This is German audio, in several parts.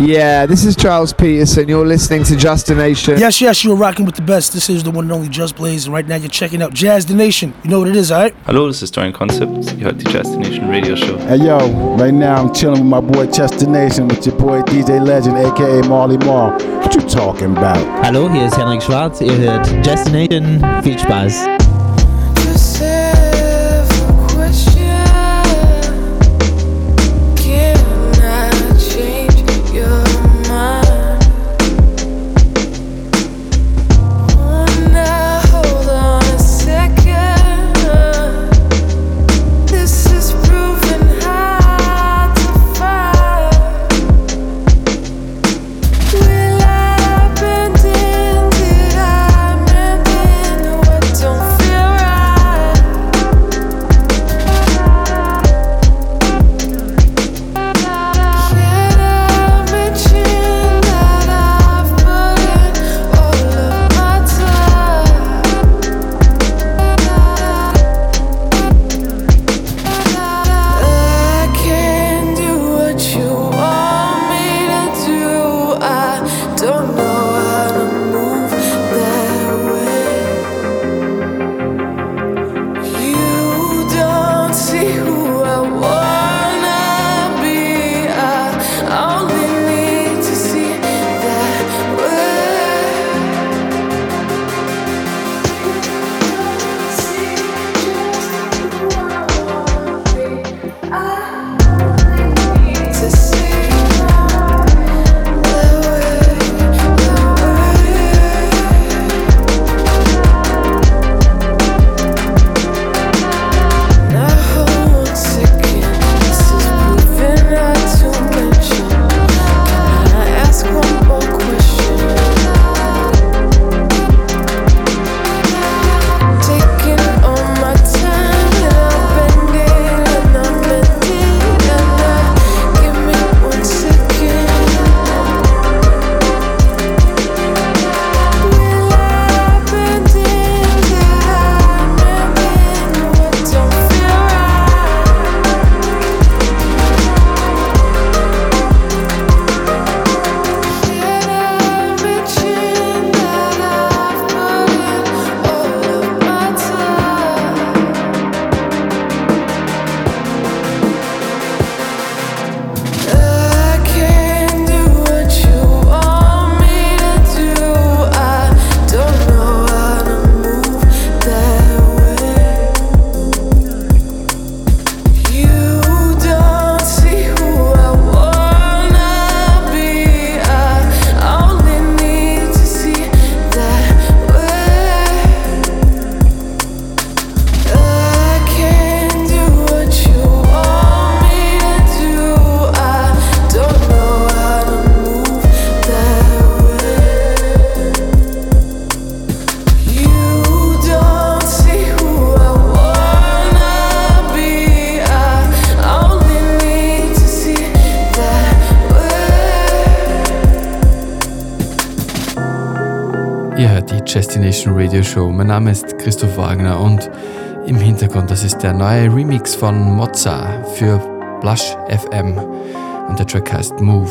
Yeah, this is Charles Peterson. You're listening to Just a Nation. Yes, yes, you're rocking with the best. This is the one and only Just Blaze, and right now you're checking out Jazz the Nation. You know what it is, alright? Hello, this is Dorian Concept. Ihr hört die Jazz the Nation Radio Show. Hey yo, right now I'm chilling with my boy Chester Nation with your boy DJ Legend, aka Marley Marl. What you talking about? Hallo, hier ist Henrik Schwarz. Ihr hört Jazz the Nation. Viel Spaß. Destination Radio Show. Mein Name ist Christoph Wagner und im Hintergrund, das ist der neue Remix von Mozza für Blush FM und der Track heißt Move.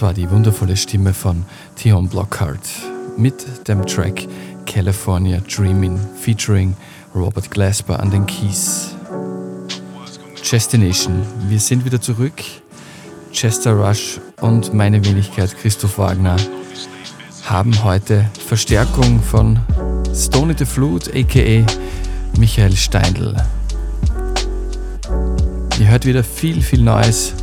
War die wundervolle Stimme von Theon Blockhart mit dem Track California Dreaming featuring Robert Glasper an den Keys. Chestination, wir sind wieder zurück. Chester Rush und meine Wenigkeit Christoph Wagner haben heute Verstärkung von Stony the Flute aka Michael Steindl. Ihr hört wieder viel, viel Neues.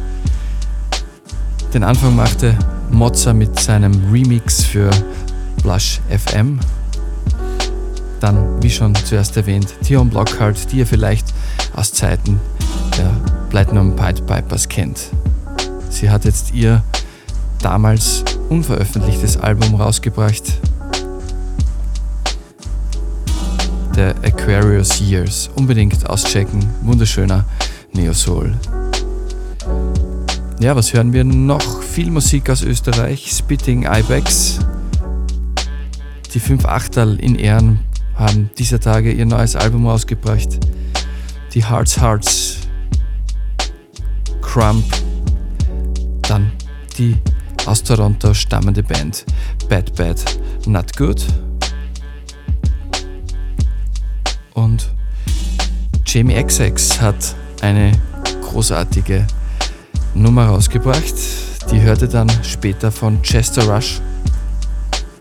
Den Anfang machte Mozza mit seinem Remix für Blush FM. Dann, wie schon zuerst erwähnt, Tion Blockhart, die ihr vielleicht aus Zeiten der Platinum Pied Pipers kennt. Sie hat jetzt ihr damals unveröffentlichtes Album rausgebracht, The Aquarius Years. Unbedingt auschecken, wunderschöner Neo Soul. Ja, was hören wir noch? Viel Musik aus Österreich. Spitting Ibex. Die 5 Achterl in Ehren haben dieser Tage ihr neues Album ausgebracht. Die Hearts Hearts. Crump. Dann die aus Toronto stammende Band Bad Bad Not Good. Und Jamie XX hat eine großartige Nummer rausgebracht. Die hörte dann später von Chester Rush,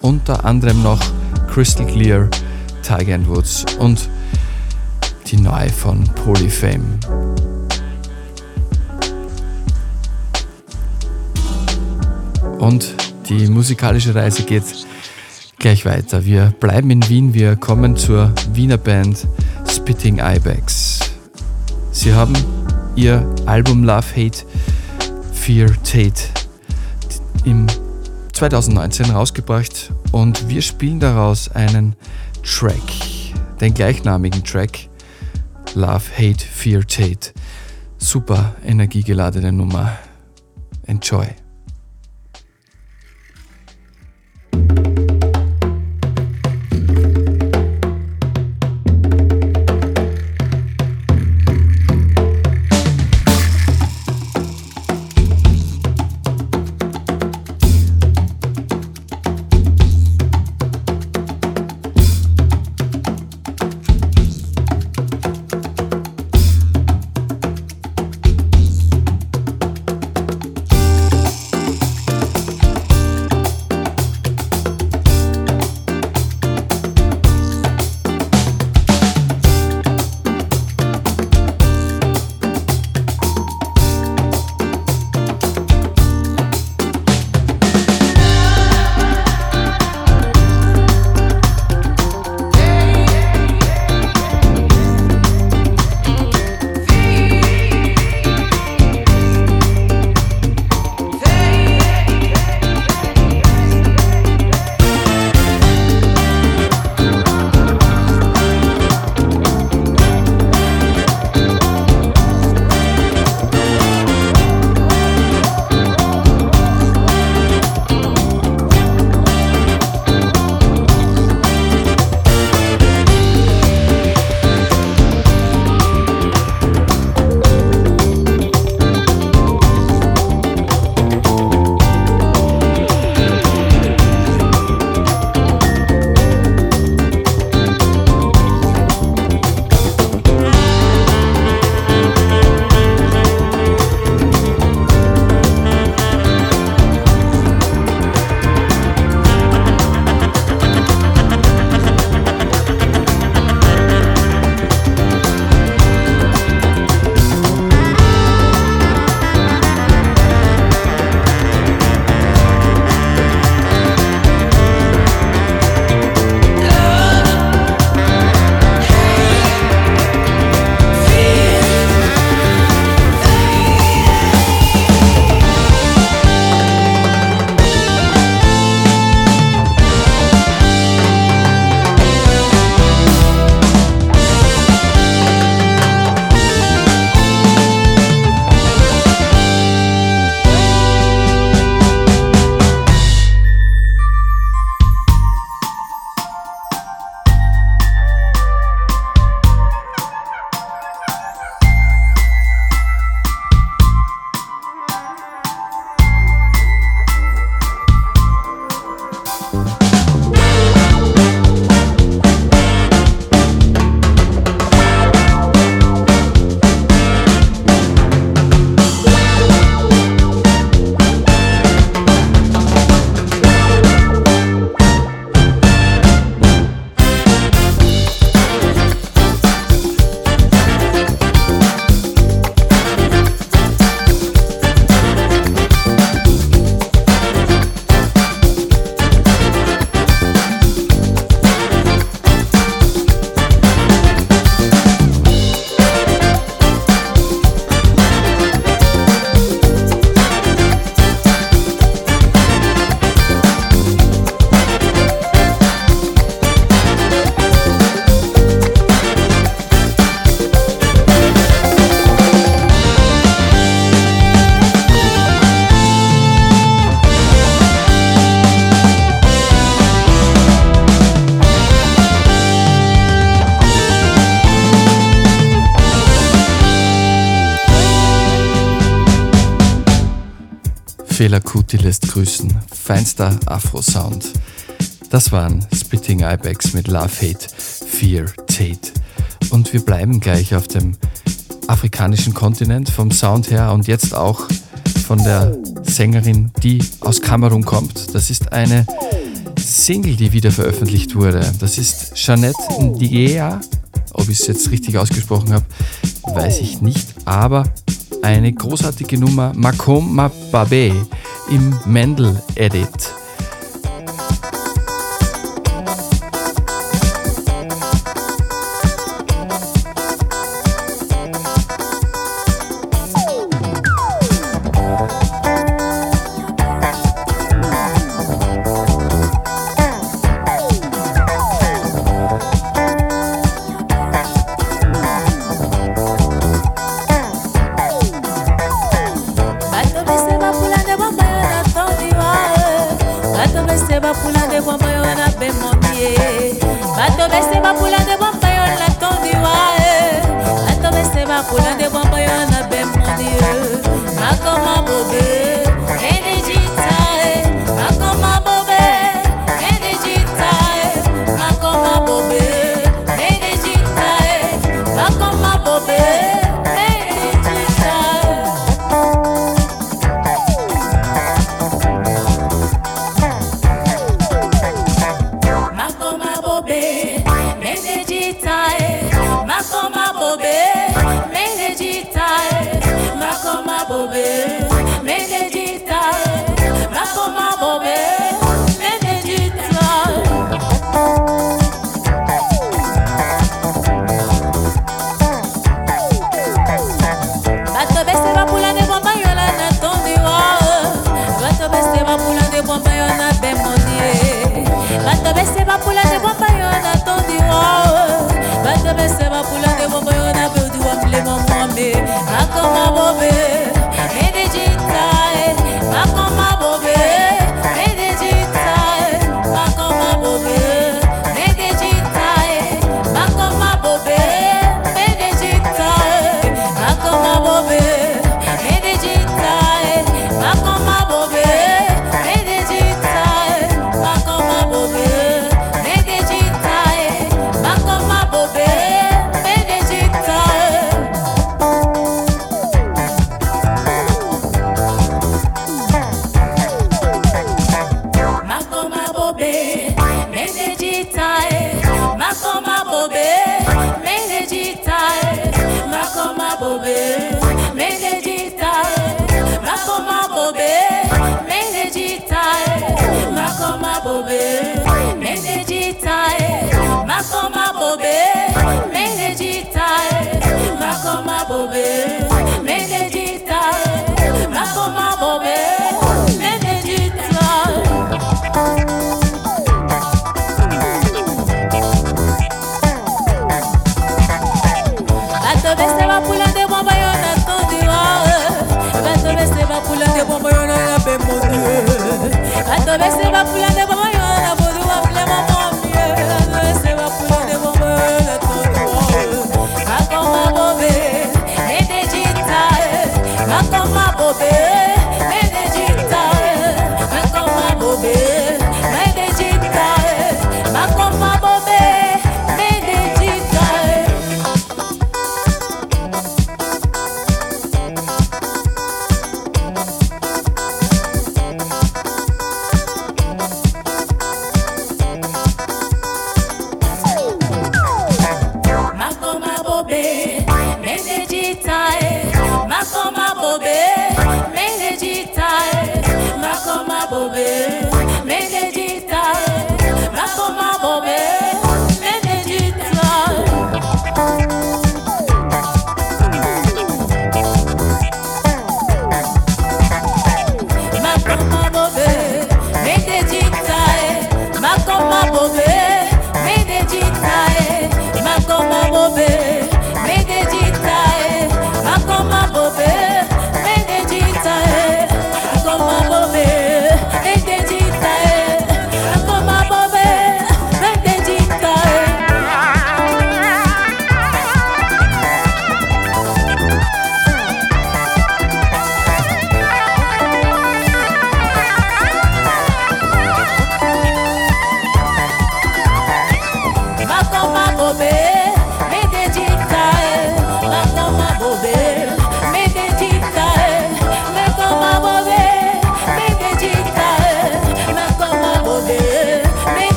unter anderem noch Crystal Clear, Tiger and Woods und die neue von Polyfame. Und die musikalische Reise geht gleich weiter. Wir bleiben in Wien, wir kommen zur Wiener Band Spitting Ibex. Sie haben ihr Album Love Hate Fear Tate im 2019 rausgebracht und wir spielen daraus einen Track, den gleichnamigen Track Love Hate Fear Tate. Super energiegeladene Nummer. Enjoy. Fehler Kuti lässt grüßen. Feinster Afro-Sound. Das waren Spitting Ibex mit Love, Hate, Fear, Tate. Und wir bleiben gleich auf dem afrikanischen Kontinent vom Sound her und jetzt auch von der Sängerin, die aus Kamerun kommt. Das ist eine Single, die wieder veröffentlicht wurde. Das ist Jeanette Ndiea. Ob ich es jetzt richtig ausgesprochen habe, weiß ich nicht. Aber eine großartige Nummer Makom Mababe im Mendel Edit.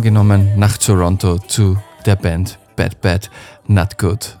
genommen nach Toronto zu der Band Bad Bad Not Good.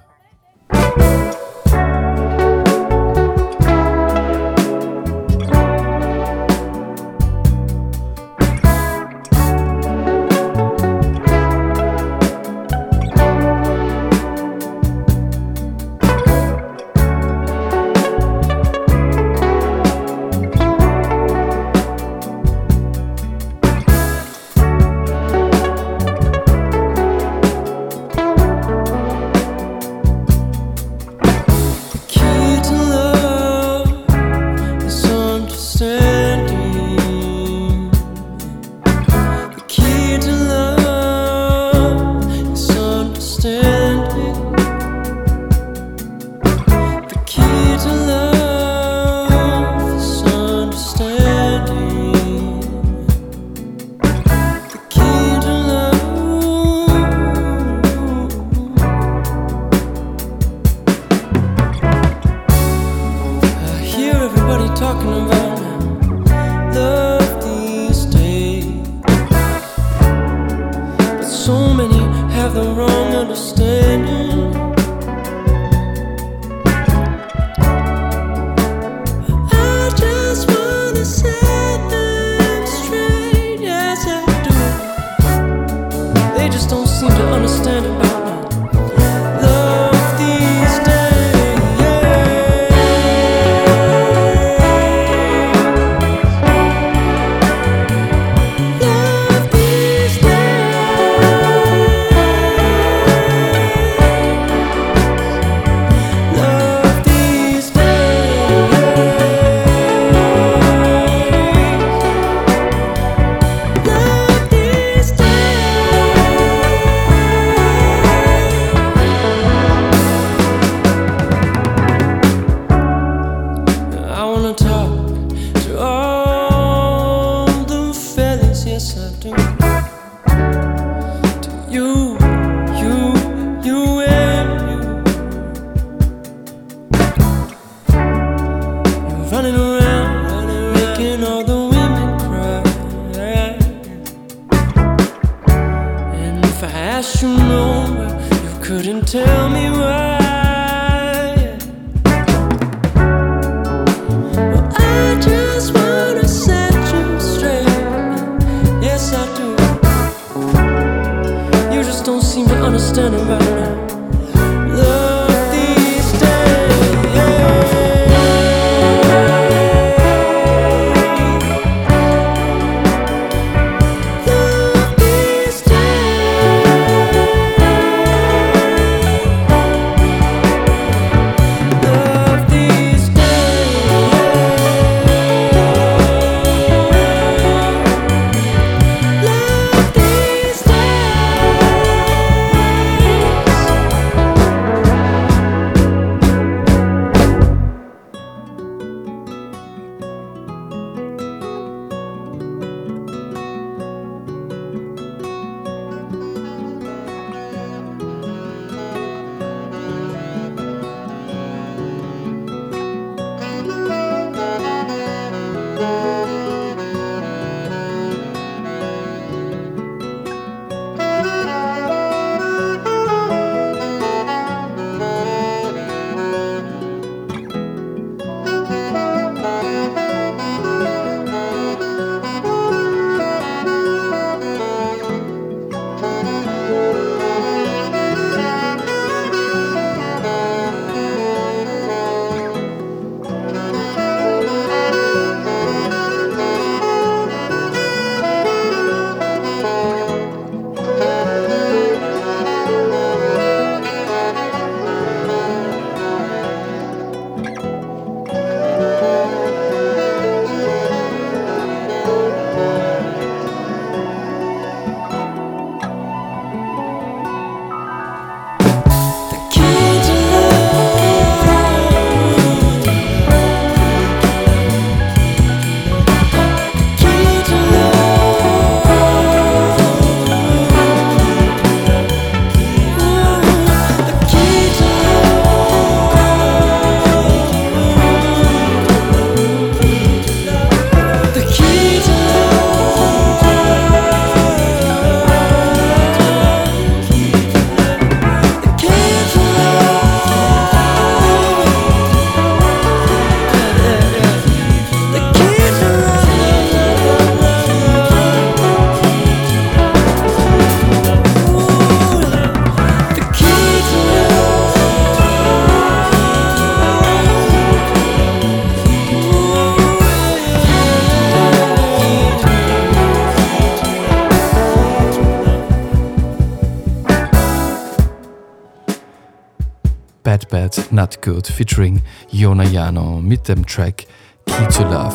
Bad, Not Good featuring Yona Yano mit dem Track Key to Love.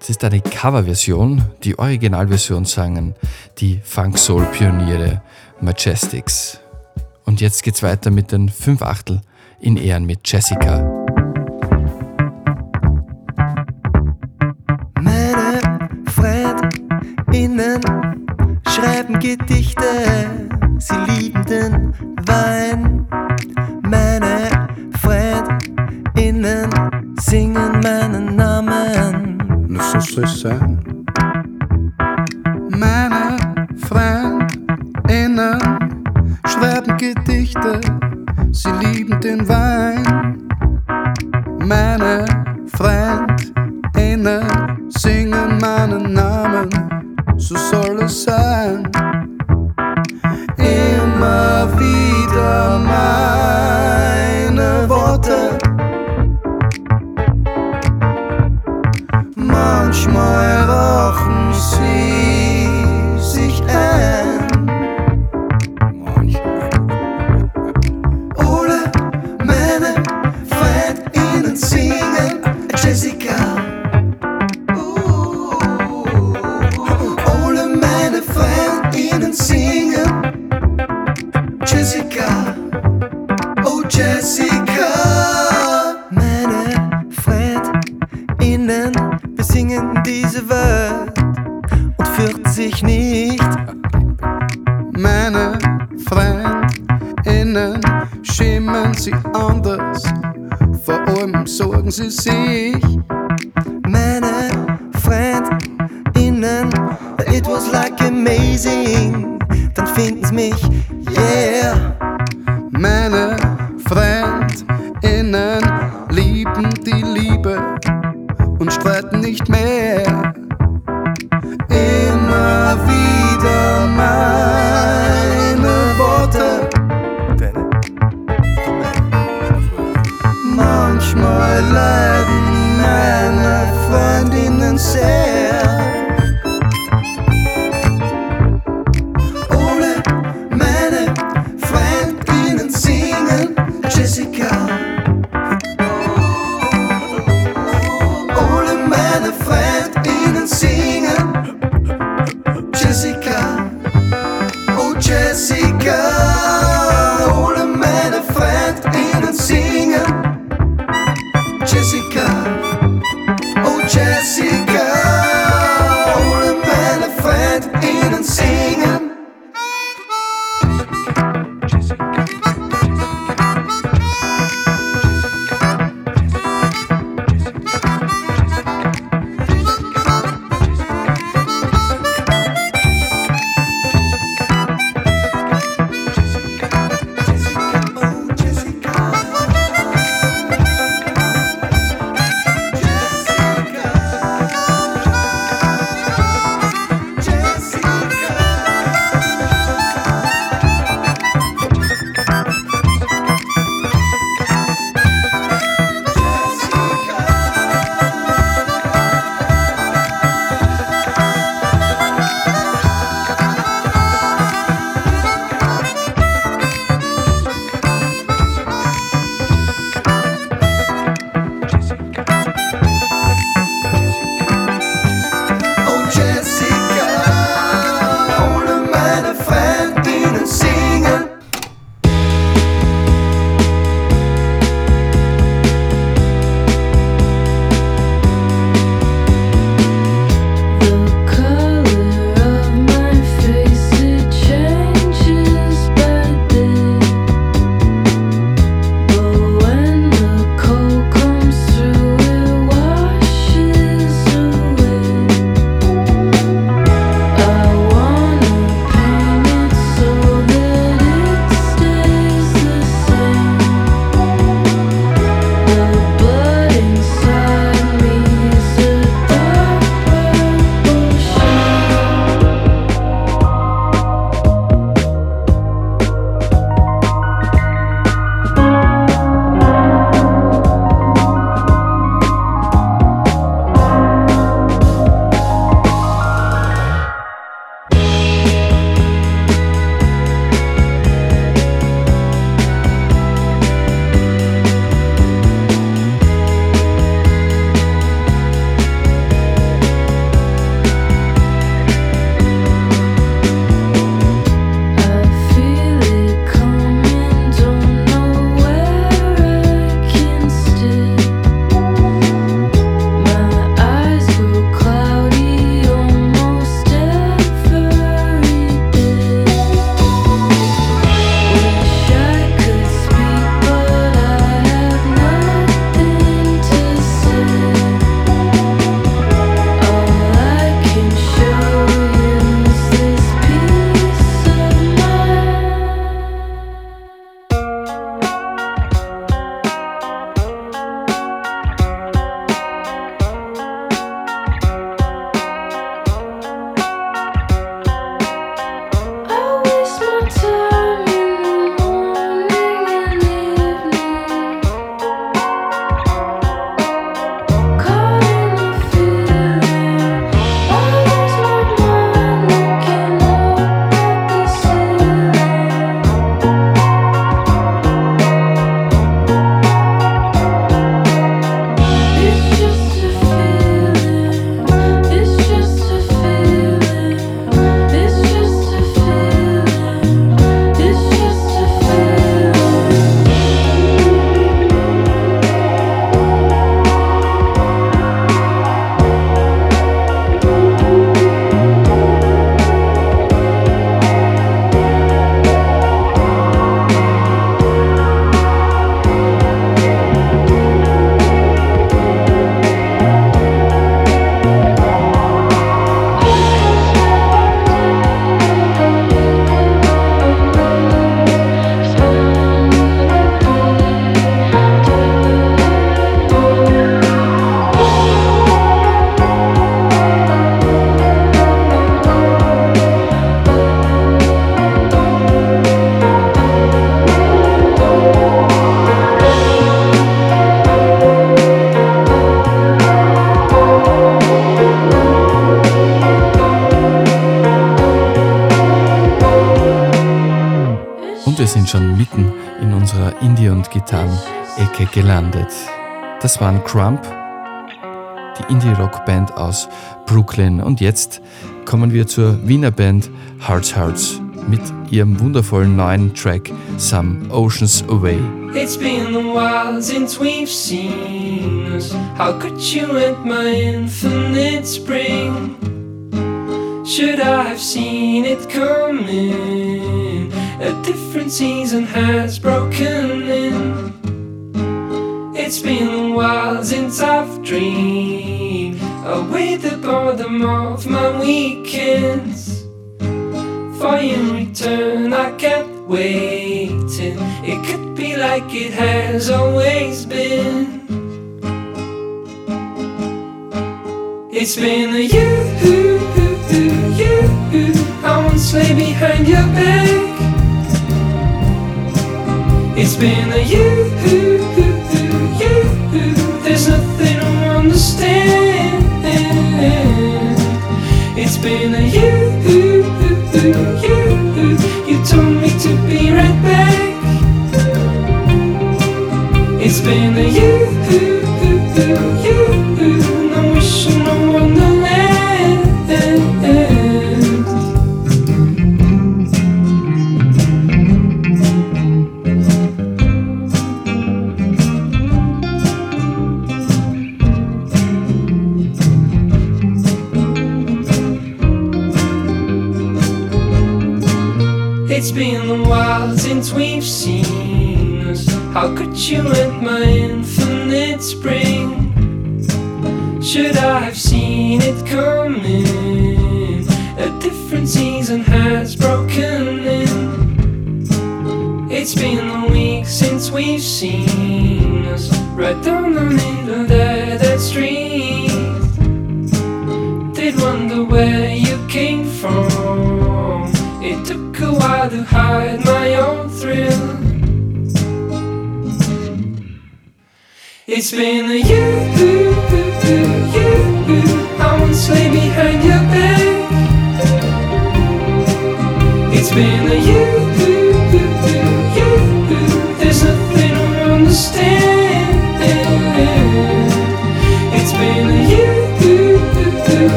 Es ist eine Coverversion, die Originalversion sangen die Funk-Soul-Pioniere Majestics. Und jetzt geht's weiter mit den 5 Achtel in Ehren mit Jessica. Sind schon mitten in unserer Indie- und Gitarren-Ecke gelandet. Das waren Crump, die Indie-Rock-Band aus Brooklyn. Und jetzt kommen wir zur Wiener Band Hearts Hearts mit ihrem wundervollen neuen Track Some Oceans Away. It's been a while since we've seen us. How could you end my infinite spring? Should I have seen it coming? Season has broken in. It's been a while since I've dreamed away the boredom of my been a you, you.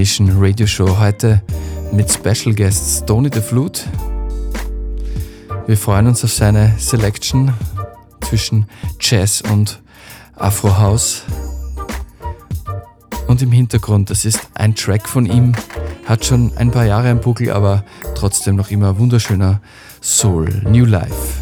Destination Radio Show heute mit Special Guest Tony the Flute. Wir freuen uns auf seine Selection zwischen Jazz und Afro House. Und im Hintergrund, das ist ein Track von ihm, hat schon ein paar Jahre im Buckel, aber trotzdem noch immer wunderschöner Soul, New Life.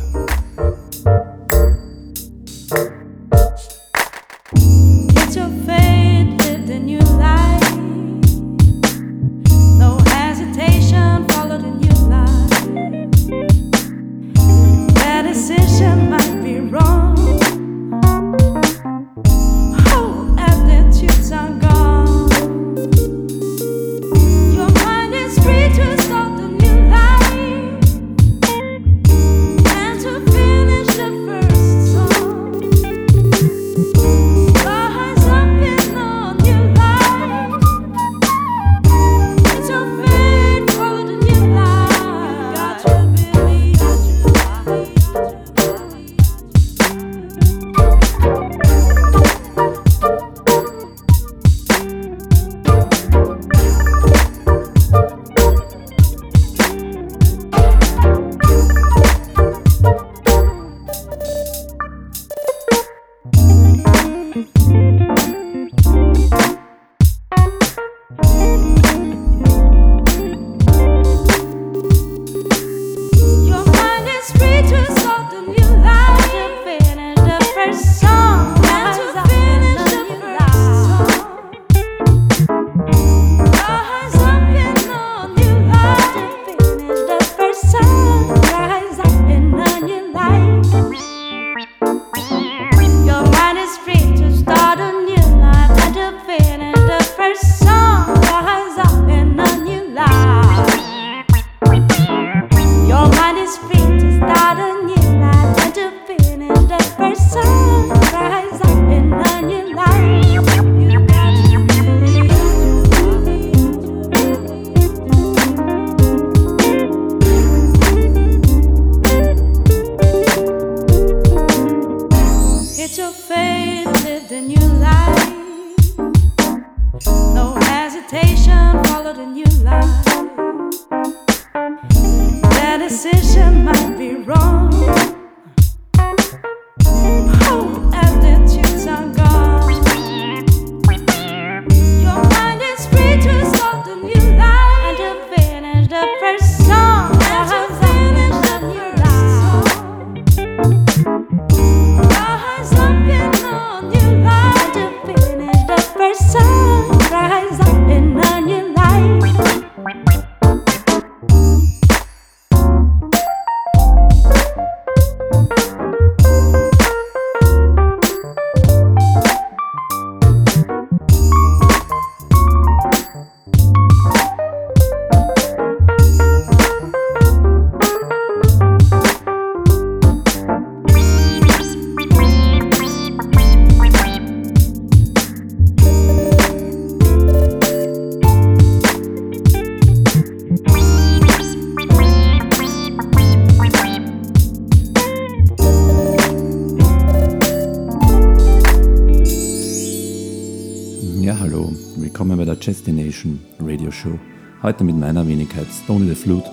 meiner Wenigkeit Stone the Flute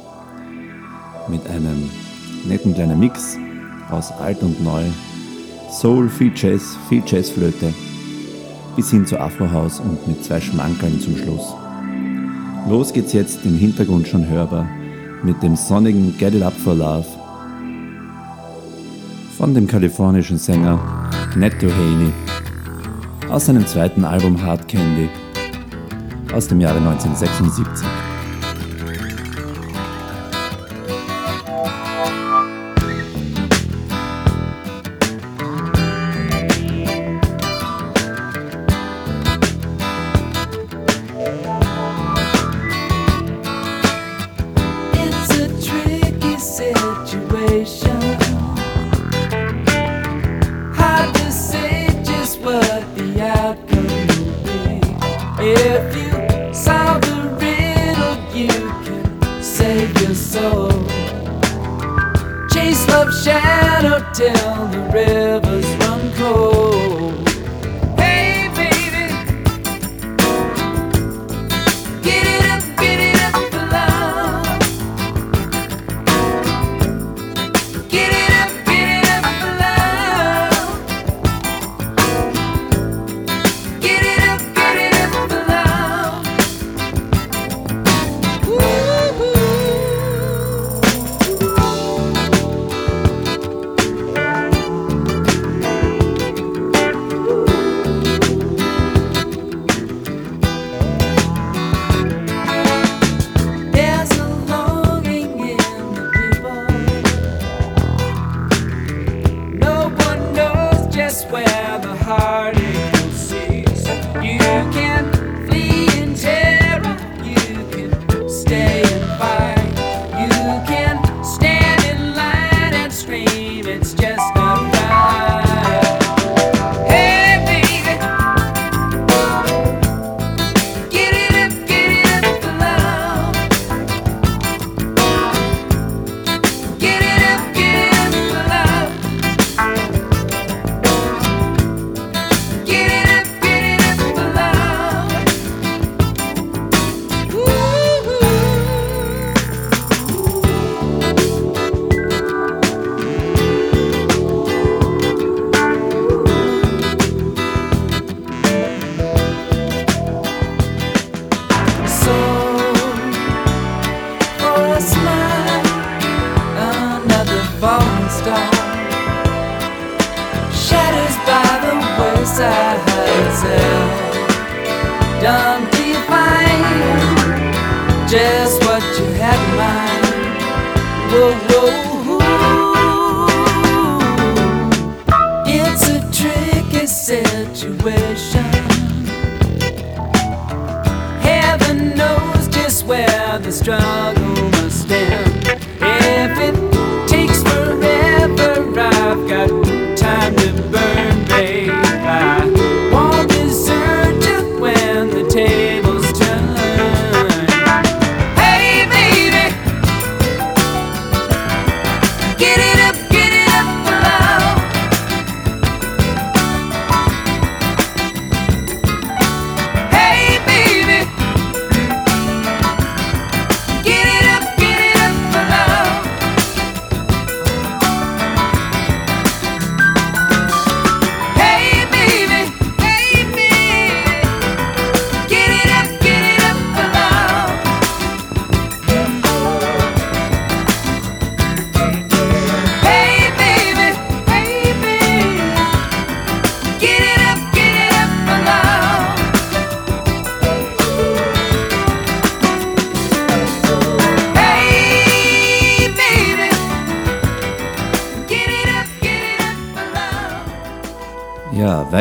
mit einem netten kleinen Mix aus alt und neu, Soul, viel Jazz, viel Jazzflöte bis hin zu Afro House und mit zwei Schmankeln zum Schluss. Los geht's jetzt im Hintergrund schon hörbar mit dem sonnigen Get It Up for Love von dem kalifornischen Sänger Netto Haney aus seinem zweiten Album Hard Candy aus dem Jahre 1976.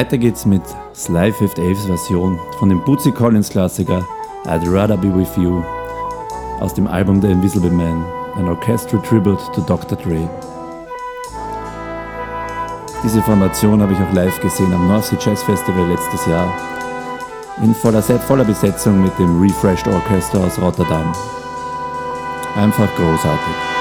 Weiter geht's mit Sly Fifth Aves Version von dem Bootsy Collins Klassiker I'd Rather Be With You aus dem Album The Invisible Man, ein Orchestral Tribute to Dr. Dre. Diese Formation habe ich auch live gesehen am North Sea Jazz Festival letztes Jahr in voller, voller Besetzung mit dem Refreshed Orchestra aus Rotterdam. Einfach großartig.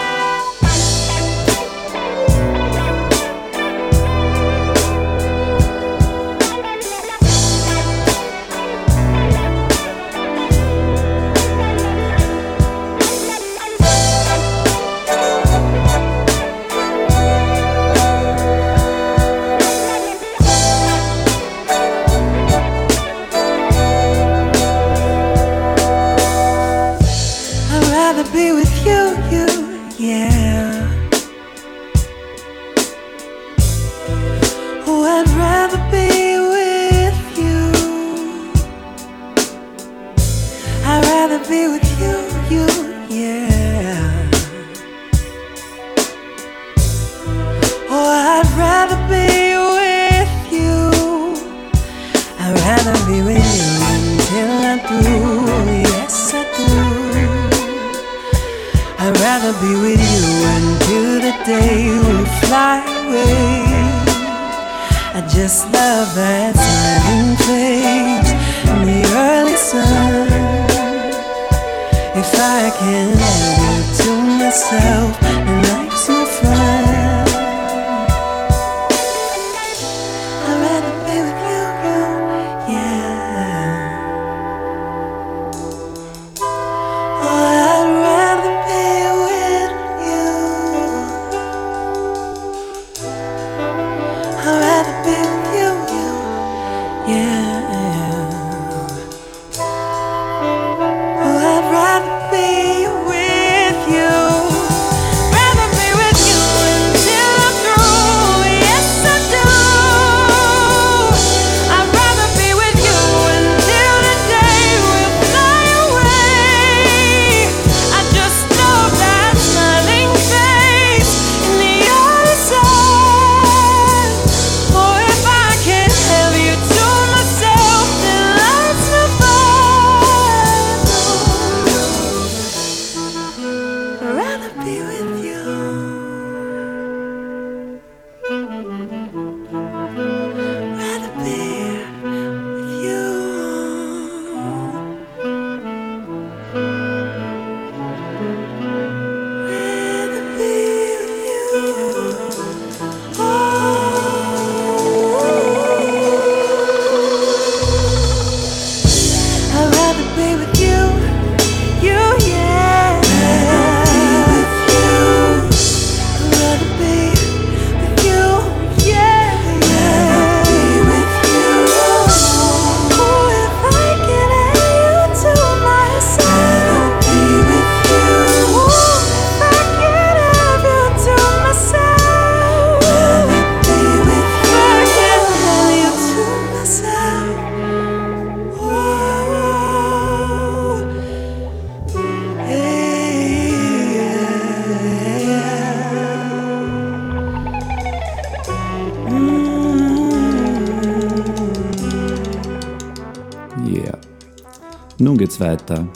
Weiter.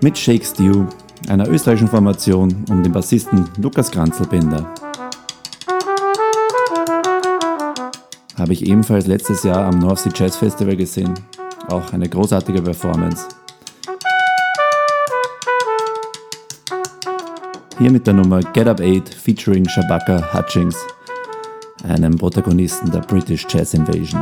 Mit Shake Stew, einer österreichischen Formation um den Bassisten Lukas Kranzelbender. Habe ich ebenfalls letztes Jahr am North Sea Jazz Festival gesehen. Auch eine großartige Performance. Hier mit der Nummer Get Up 8 featuring Shabaka Hutchings, einem Protagonisten der British Jazz Invasion.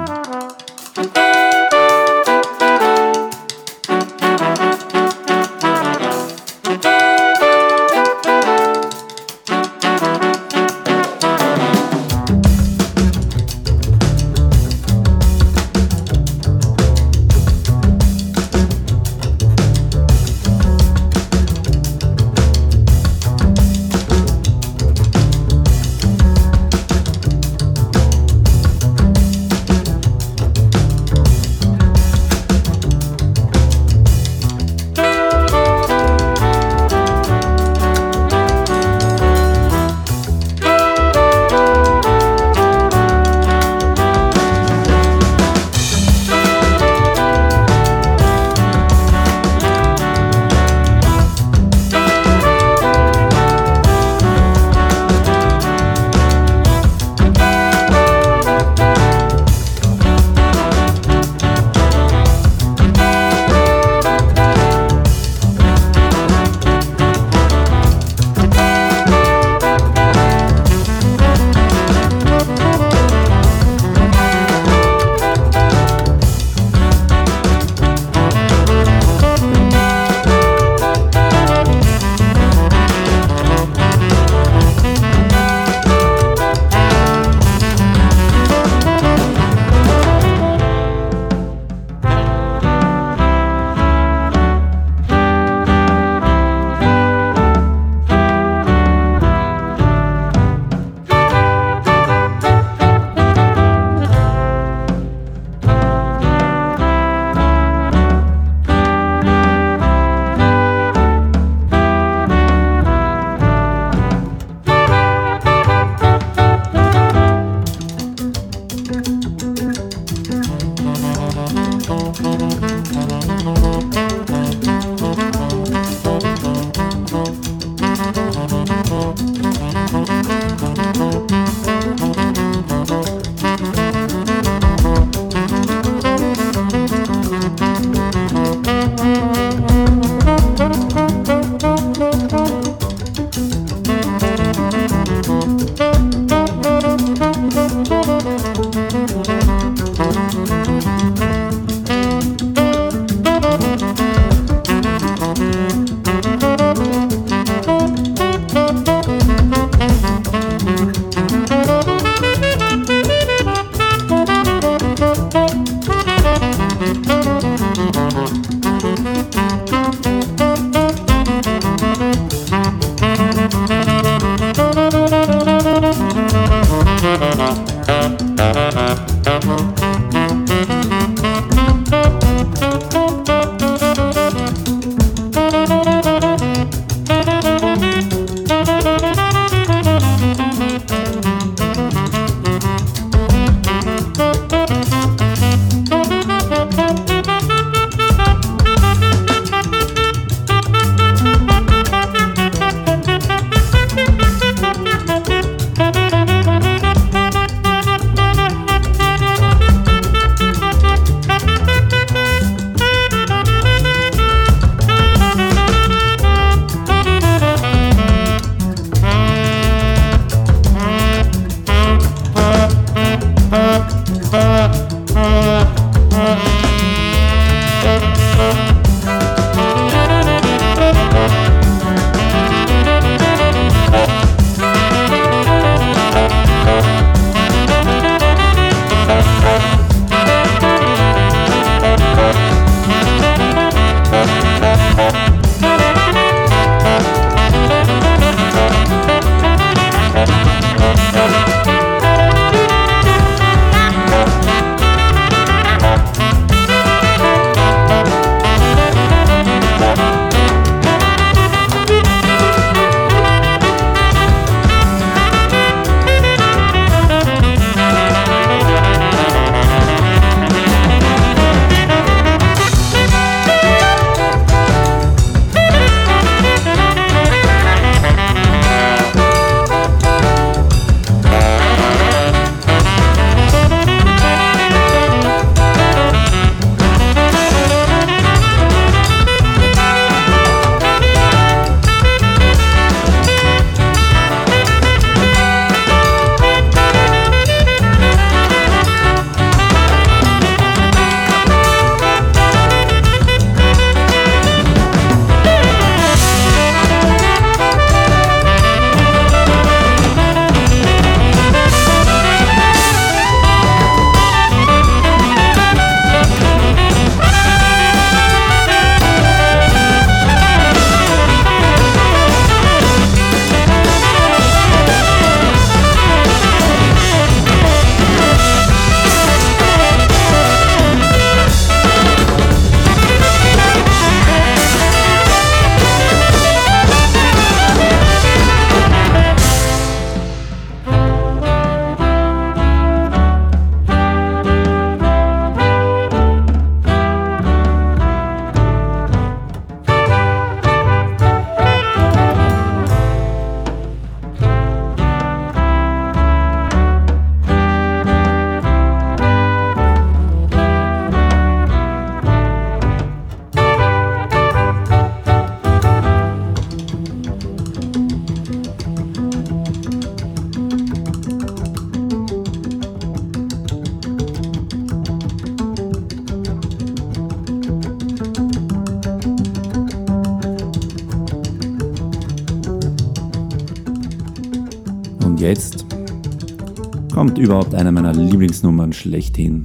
Lieblingsnummern schlechthin.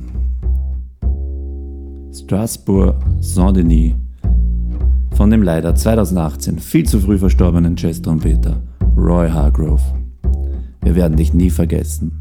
Strasbourg Saint-Denis von dem leider 2018 viel zu früh verstorbenen Jazz-Trompeter Roy Hargrove. Wir werden dich nie vergessen.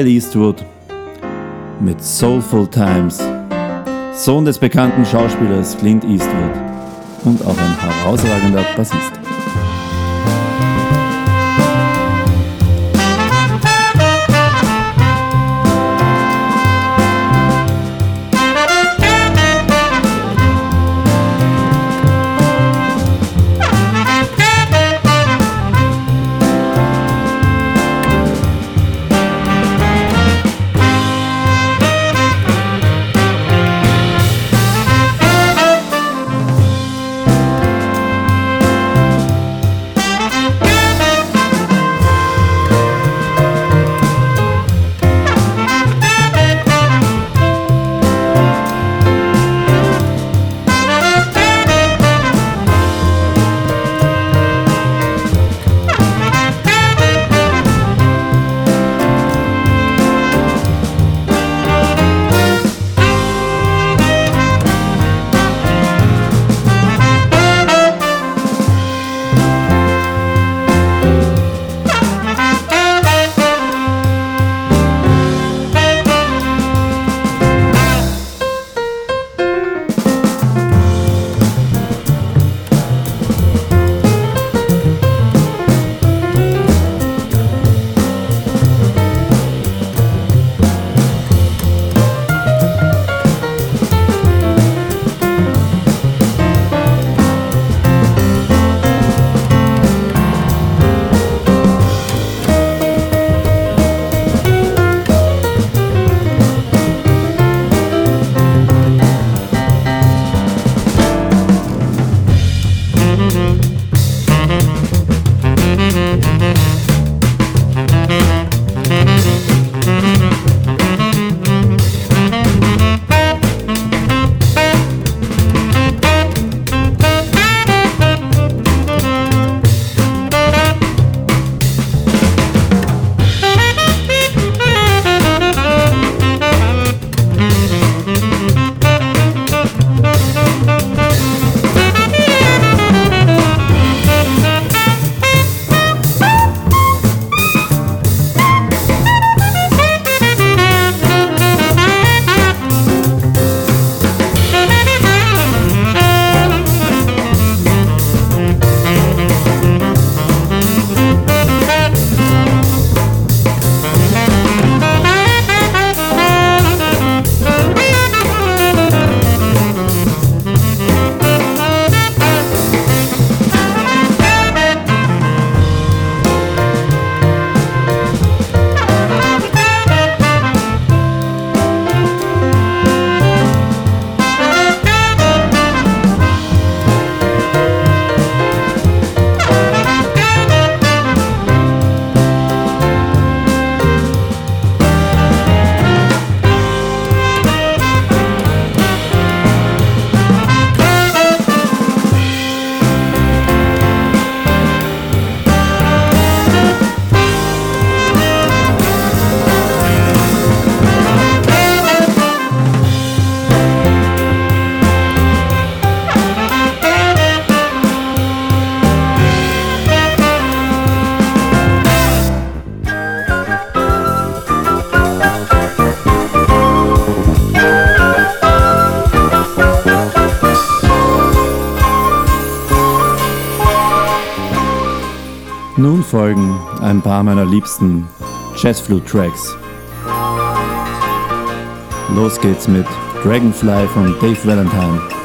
Kyle Eastwood mit Soulful Times. Sohn des bekannten Schauspielers Clint Eastwood und auch ein herausragender Bassist. Liebsten Jazzflute-Tracks. Los geht's mit Dragonfly von Dave Valentine.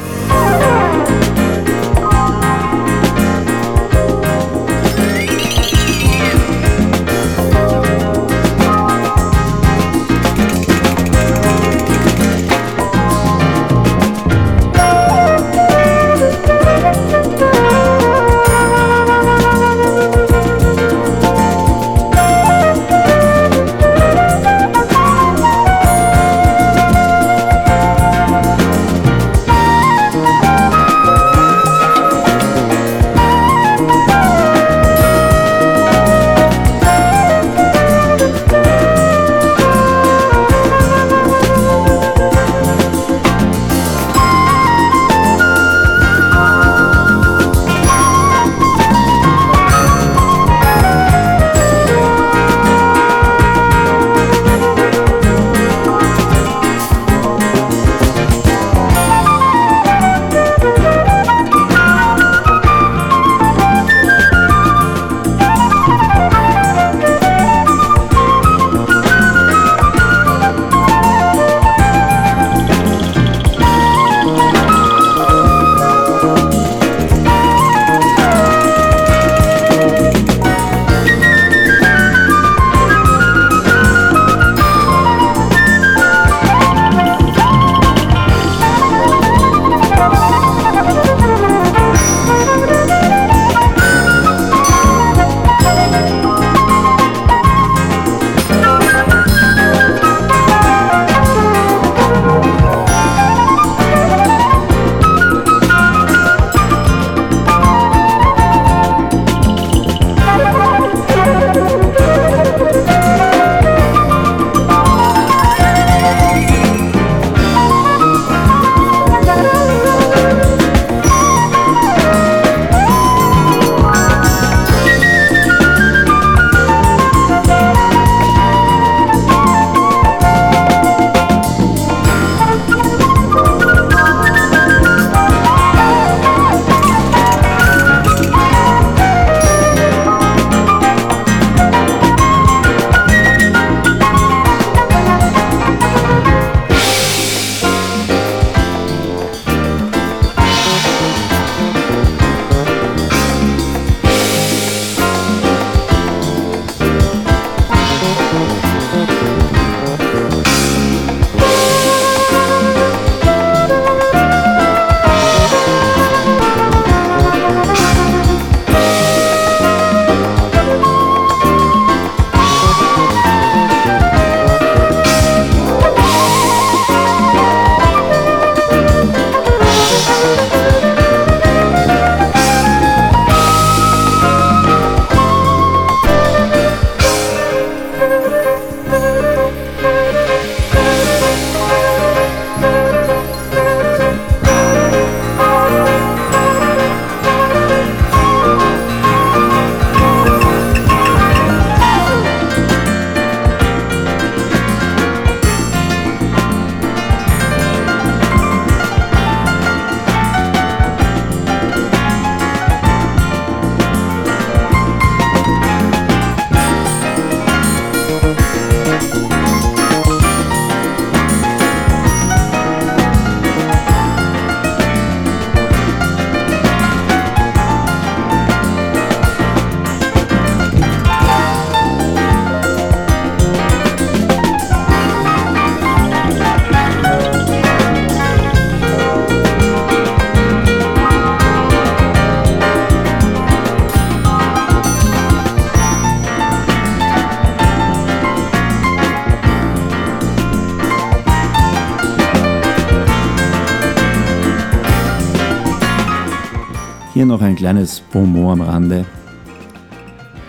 Noch ein kleines Bonmot am Rande.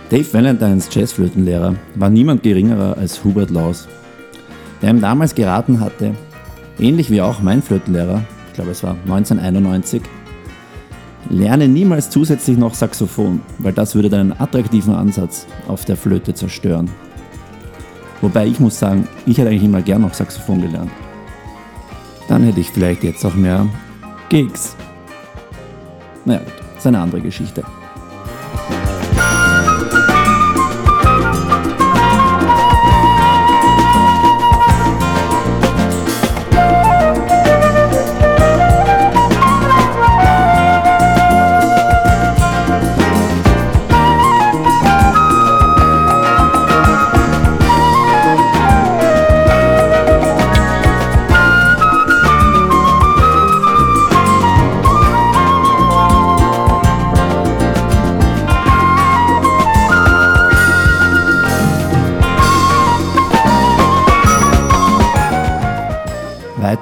Dave Valentines Jazzflötenlehrer war niemand geringerer als Hubert Laus, der ihm damals geraten hatte, ähnlich wie auch mein Flötenlehrer, ich glaube es war 1991, lerne niemals zusätzlich noch Saxophon, weil das würde deinen attraktiven Ansatz auf der Flöte zerstören. Wobei ich muss sagen, ich hätte eigentlich immer gern noch Saxophon gelernt. Dann hätte ich vielleicht jetzt auch mehr Gigs. Naja, gut, eine andere Geschichte.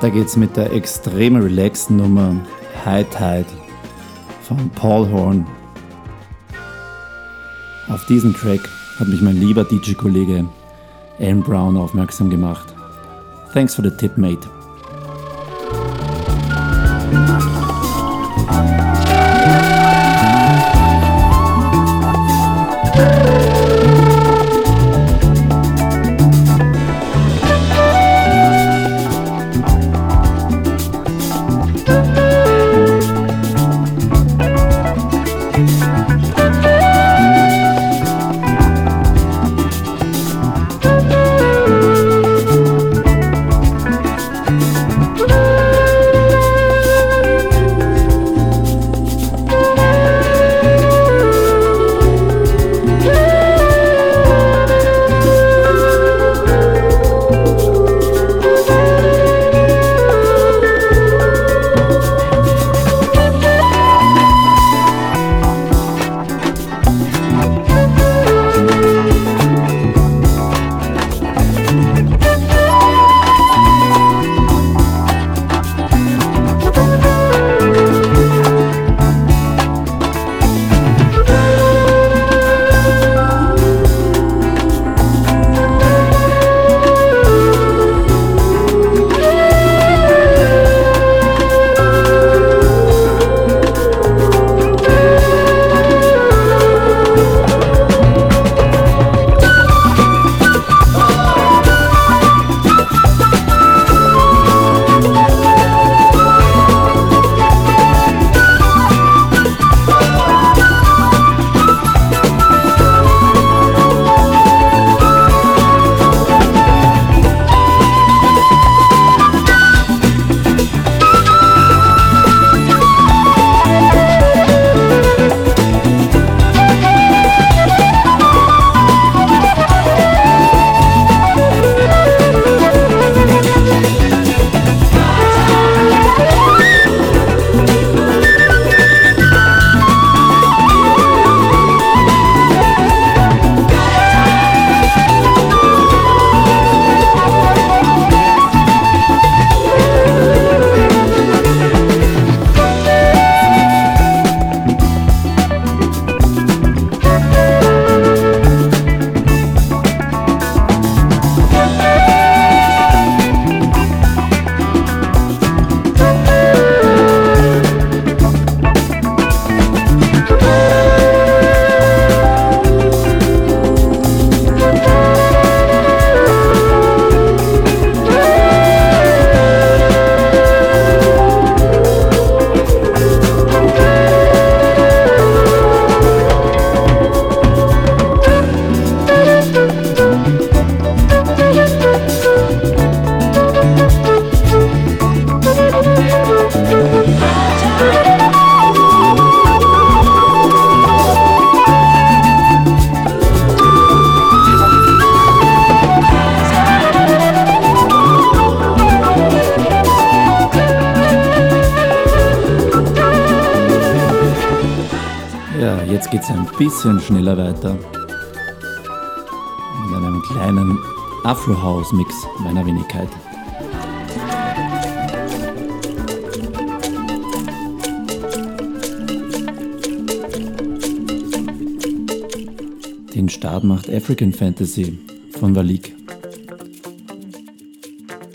Weiter geht's mit der extrem relaxten Nummer High Tide von Paul Horn. Auf diesen Track hat mich mein lieber DJ-Kollege Alan Brown aufmerksam gemacht. Thanks for the tip, mate. Jetzt geht es ein bisschen schneller weiter. Mit einem kleinen Afro-House-Mix meiner Wenigkeit. Den Start macht African Fantasy von Walik.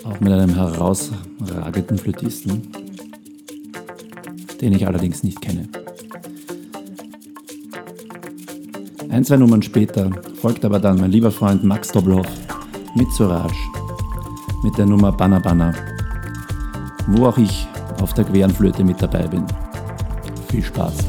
Auch mit einem herausragenden Flötisten, den ich allerdings nicht kenne. Ein, zwei Nummern später folgt aber dann mein lieber Freund Max Dobloff mit Suraj mit der Nummer Banna Banna, wo auch ich auf der Querenflöte mit dabei bin. Viel Spaß!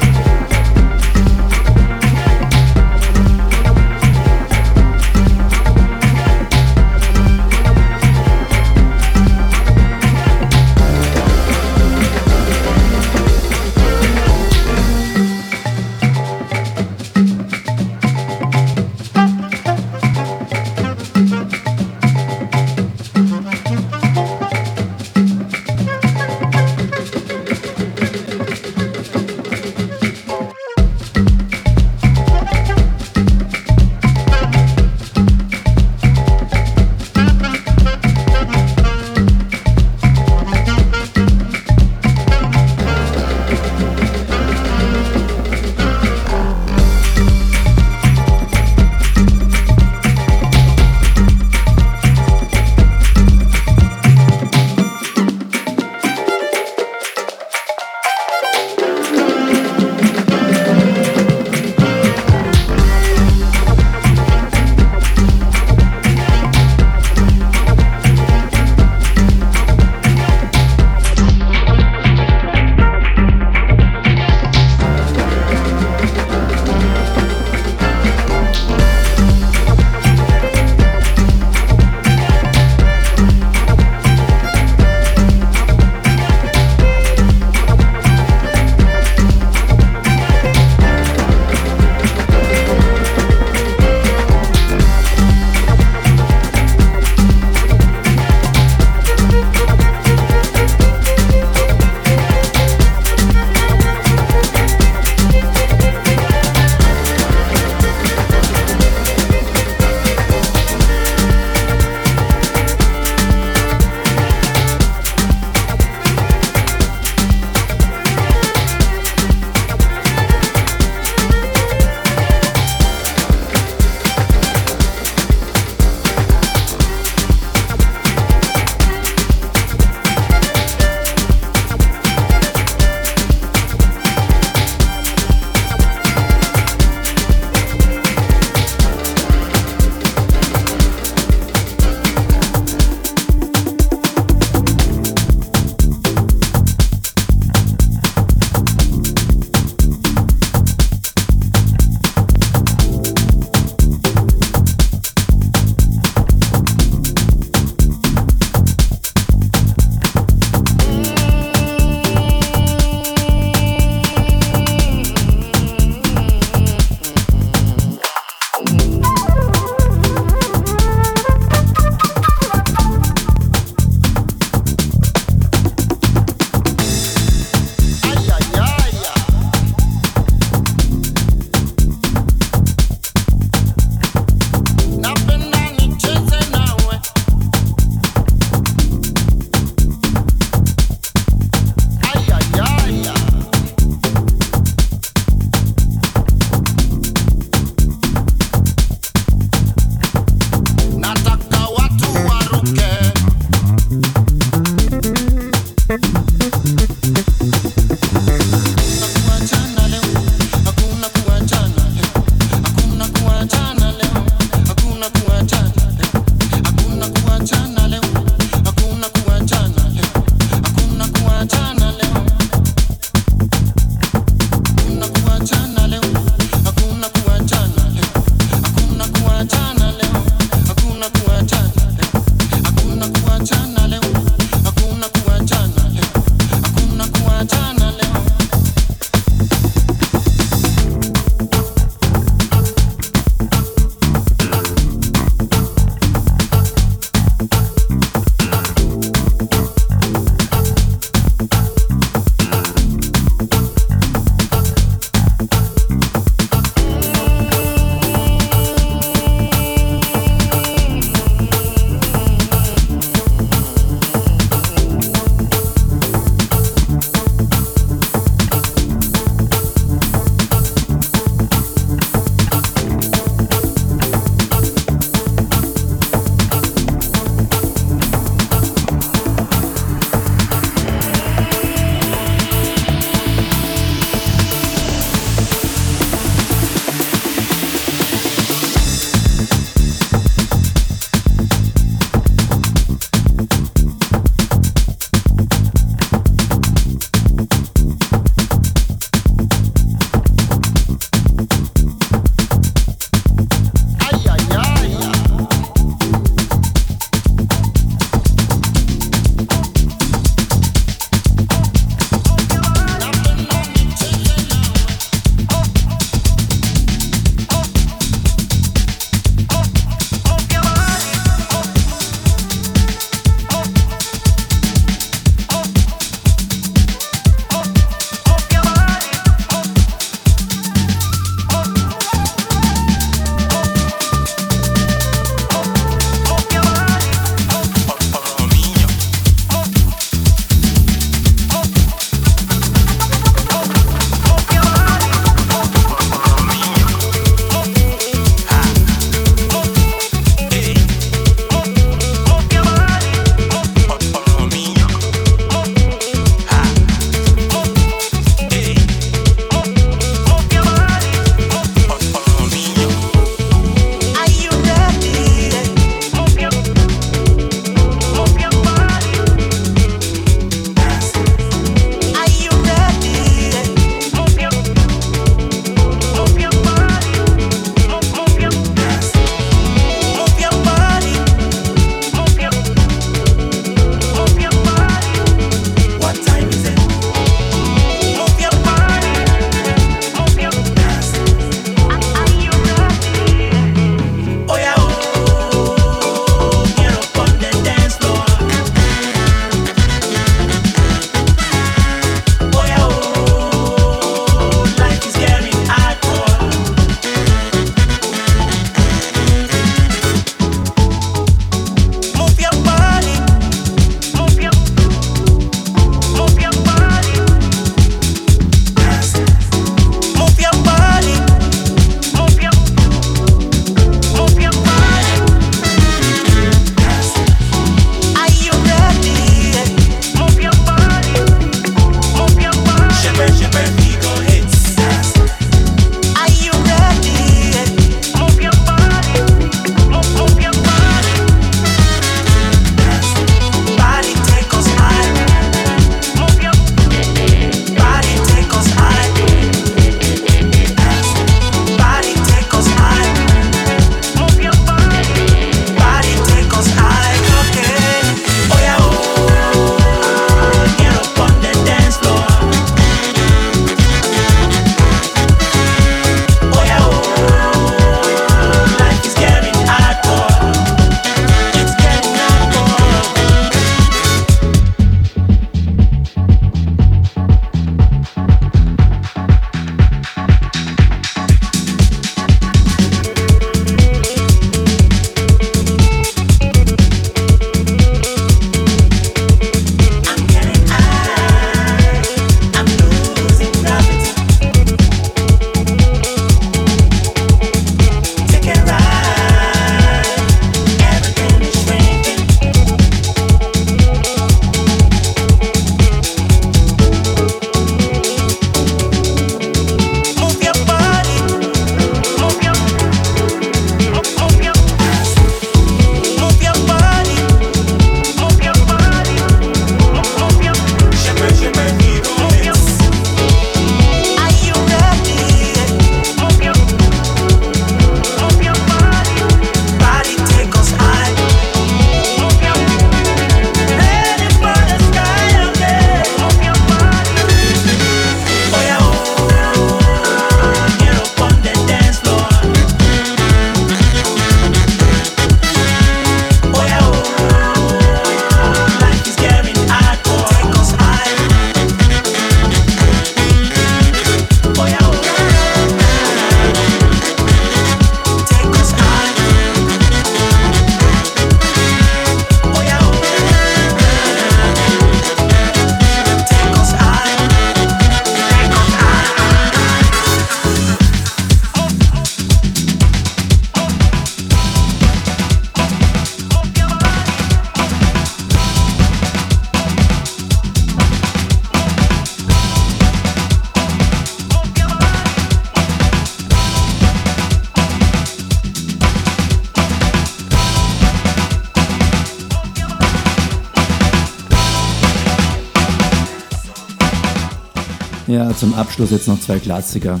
Zum Abschluss jetzt noch zwei Klassiker.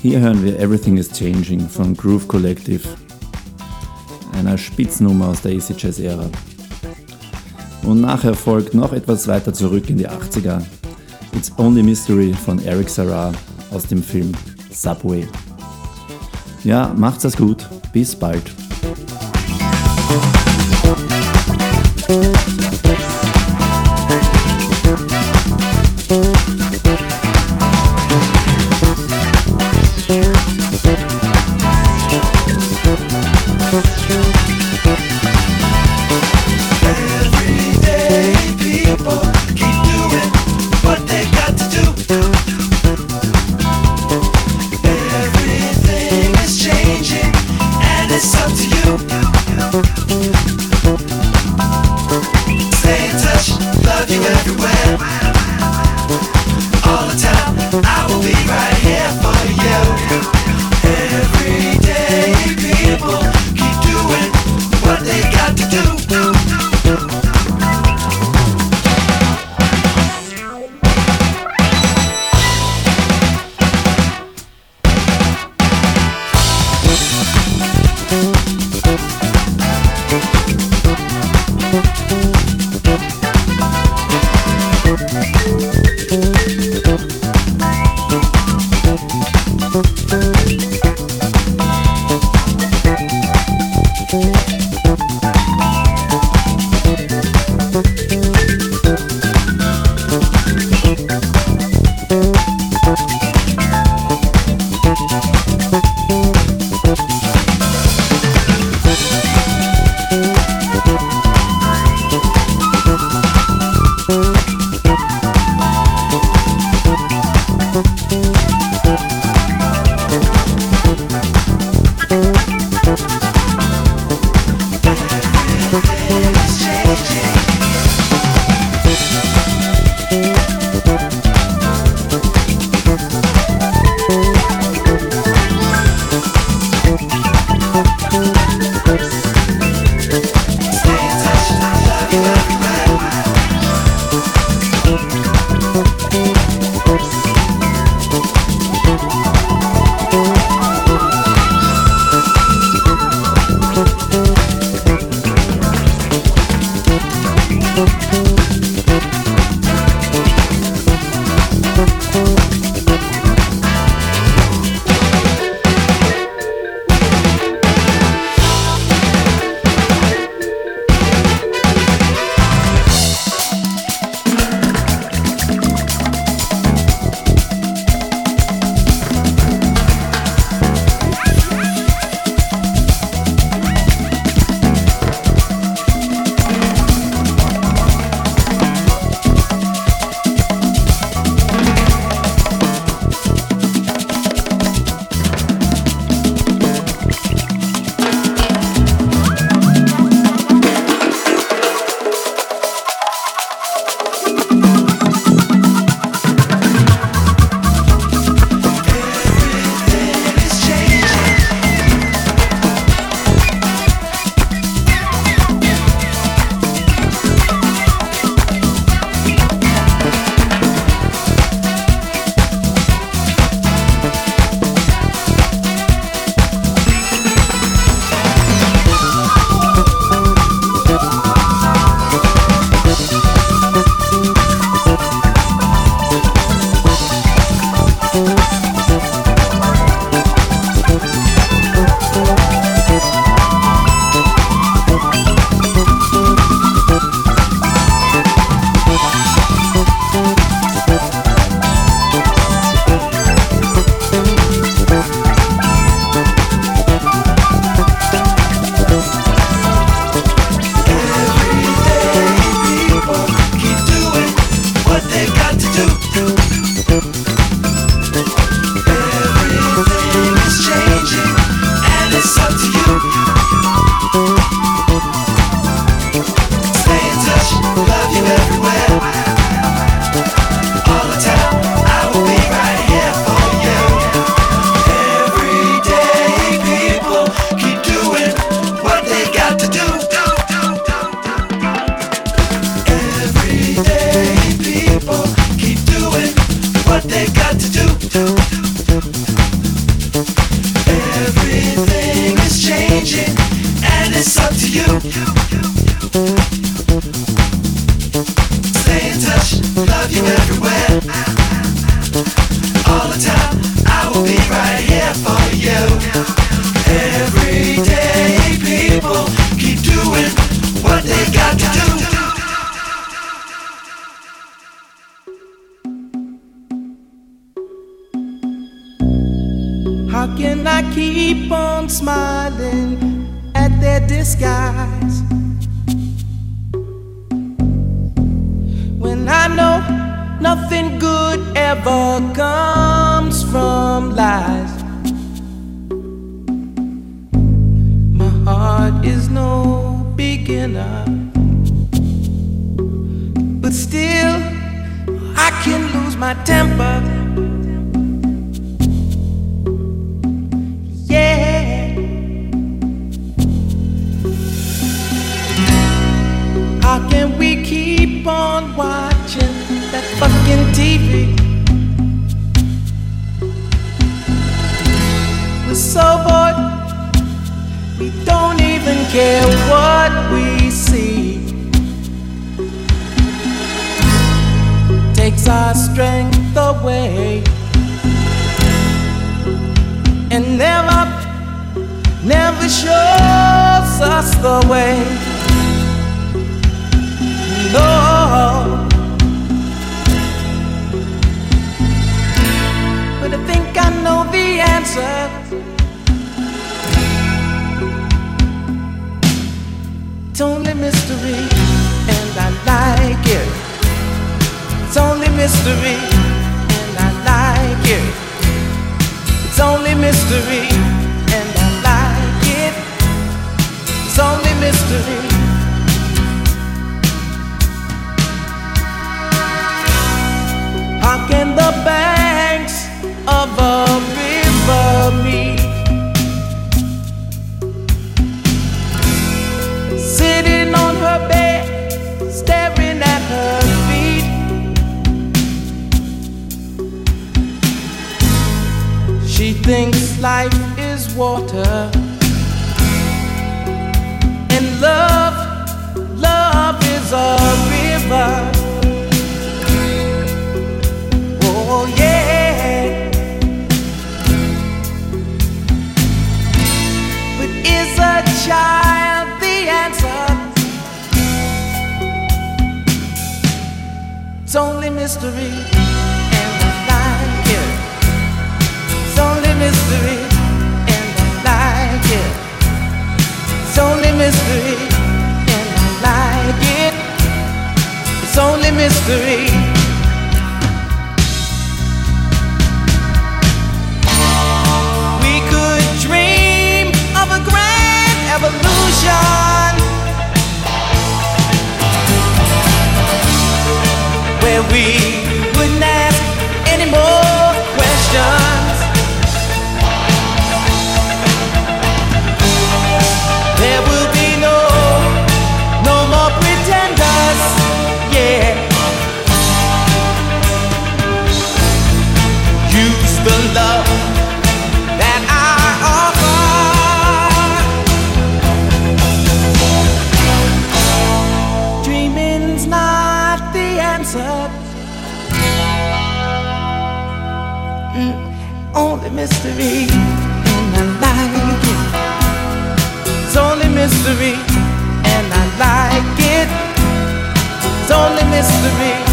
Hier hören wir Everything is Changing von Groove Collective, einer Spitznummer aus der Easy Jazz Ära. Und nachher folgt noch etwas weiter zurück in die 80er. It's Only Mystery von Eric Serra aus dem Film Subway. Ja, macht's es gut. Bis bald. mystery, and I like it. It's only mystery, and I like it. It's only mystery.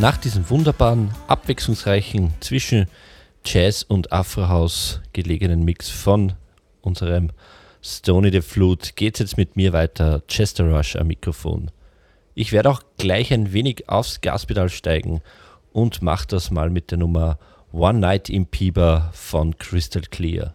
Nach diesem wunderbaren, abwechslungsreichen zwischen Jazz und Afrohaus gelegenen Mix von unserem Stony the Flute geht es jetzt mit mir weiter. Chester Rush am Mikrofon. Ich werde auch gleich ein wenig aufs Gaspedal steigen und mache das mal mit der Nummer One Night in Piba von Crystal Clear.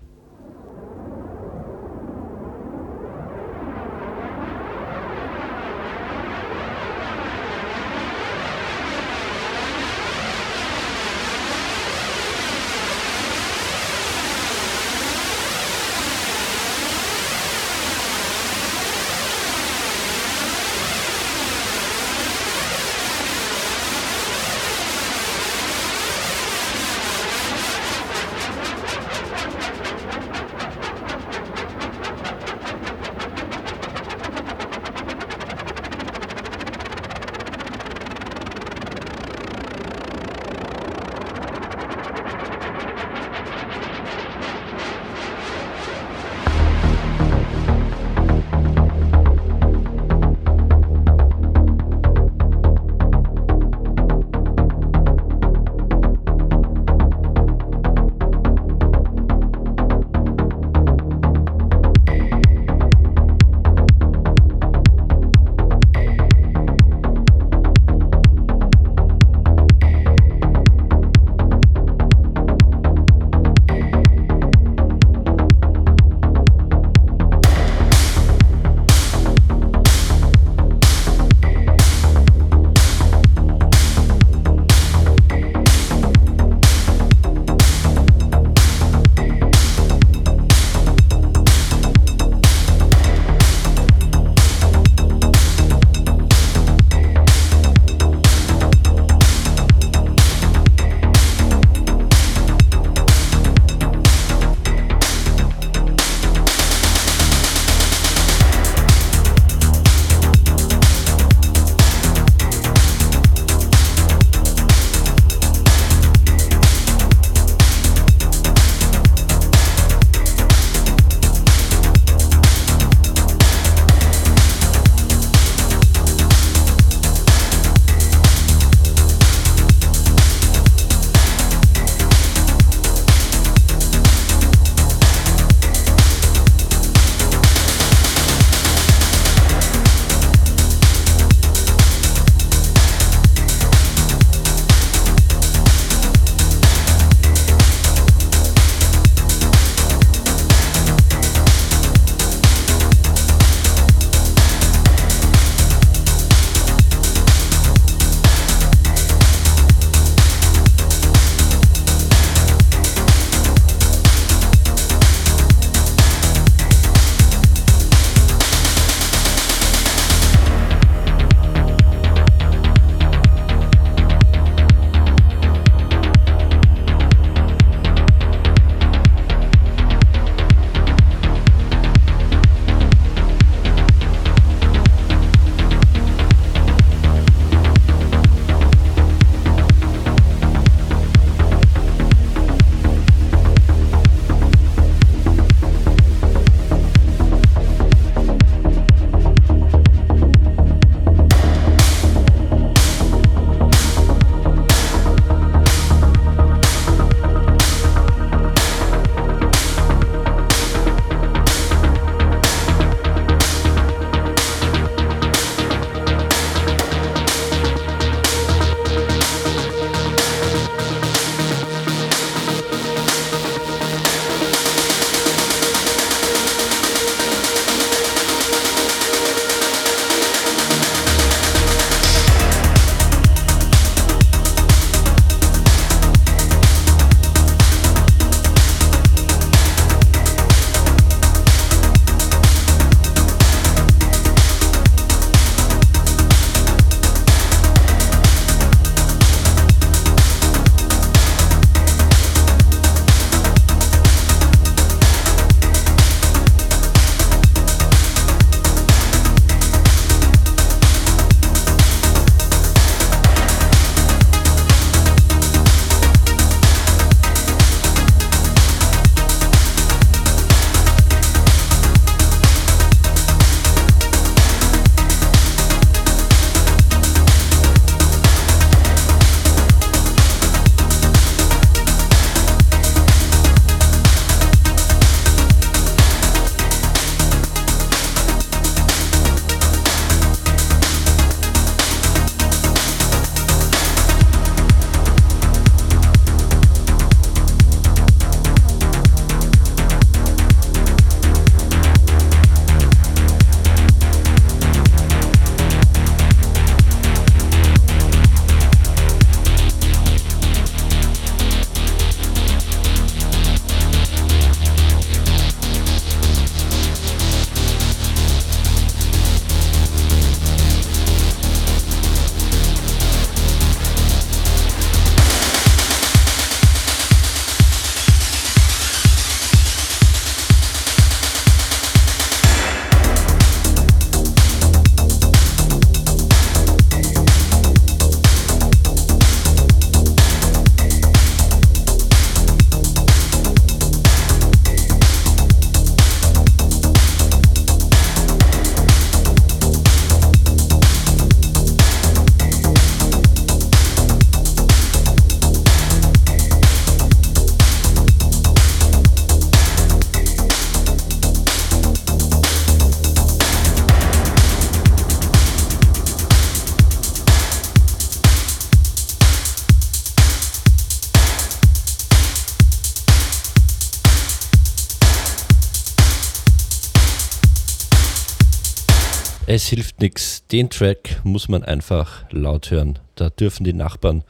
Es hilft nichts. Den Track muss man einfach laut hören. Da dürfen die Nachbarn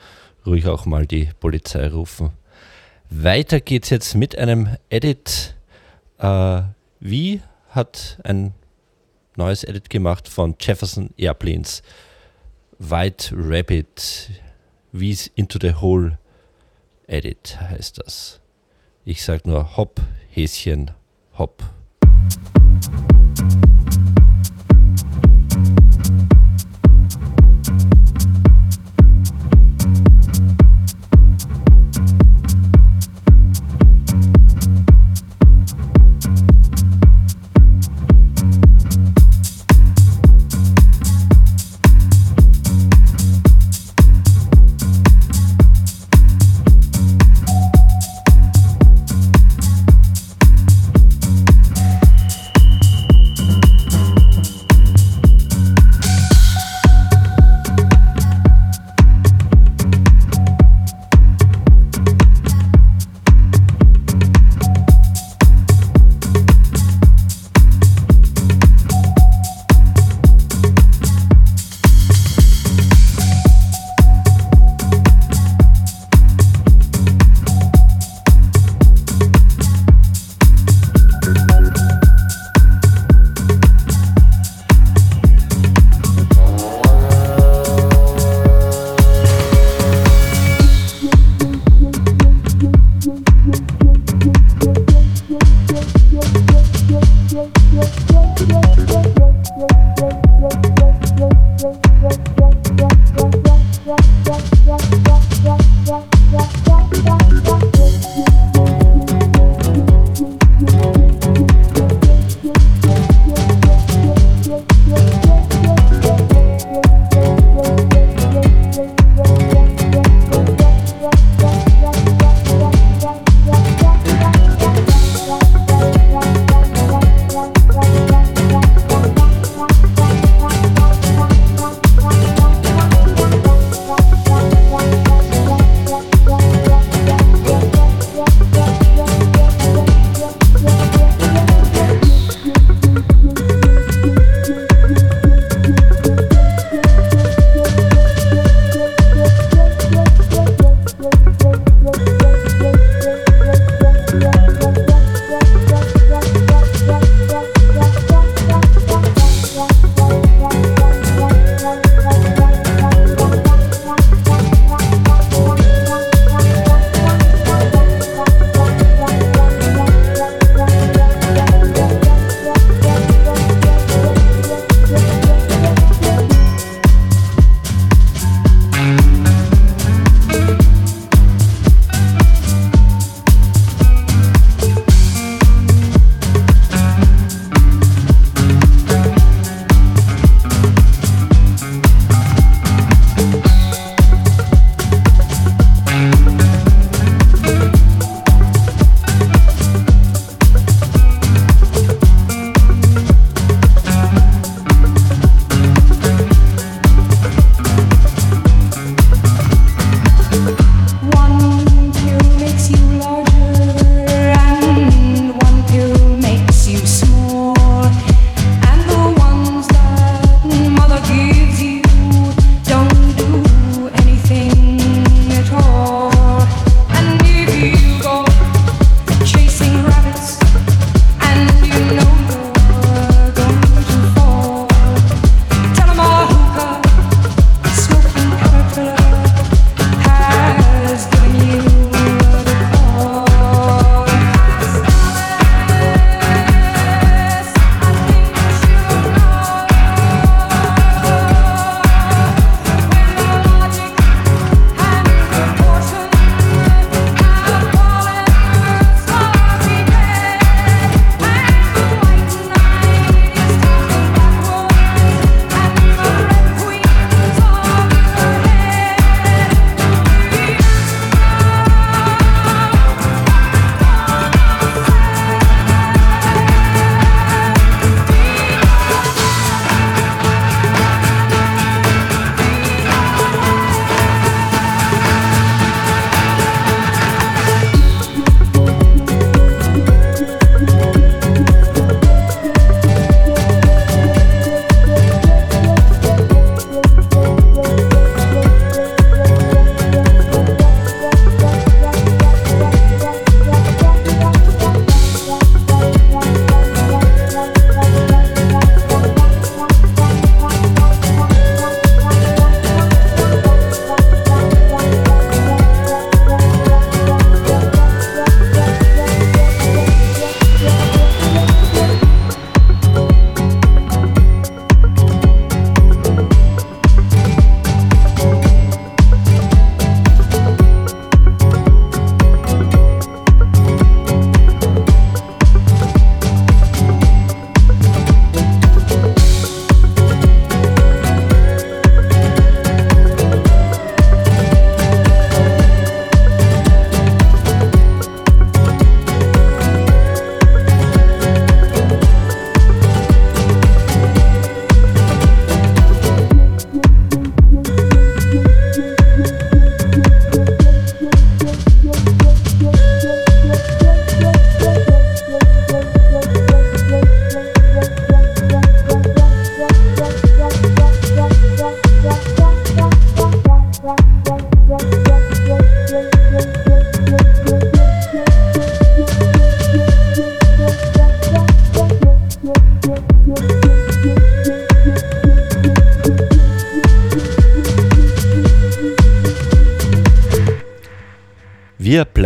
ruhig auch mal die Polizei rufen. Weiter geht's jetzt mit einem Edit. Äh, wie hat ein neues Edit gemacht von Jefferson Airplanes. White Rabbit. Wie's into the Hole Edit heißt das. Ich sag nur Hopp, Häschen, Hopp.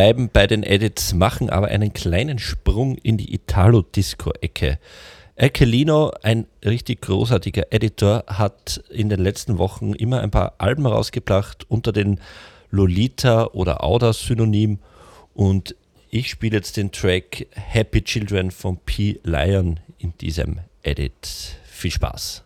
Bleiben bei den Edits, machen aber einen kleinen Sprung in die Italo-Disco-Ecke. Erkelino, ein richtig großartiger Editor, hat in den letzten Wochen immer ein paar Alben rausgebracht unter den Lolita oder Auda-Synonym und ich spiele jetzt den Track Happy Children von P. Lion in diesem Edit. Viel Spaß.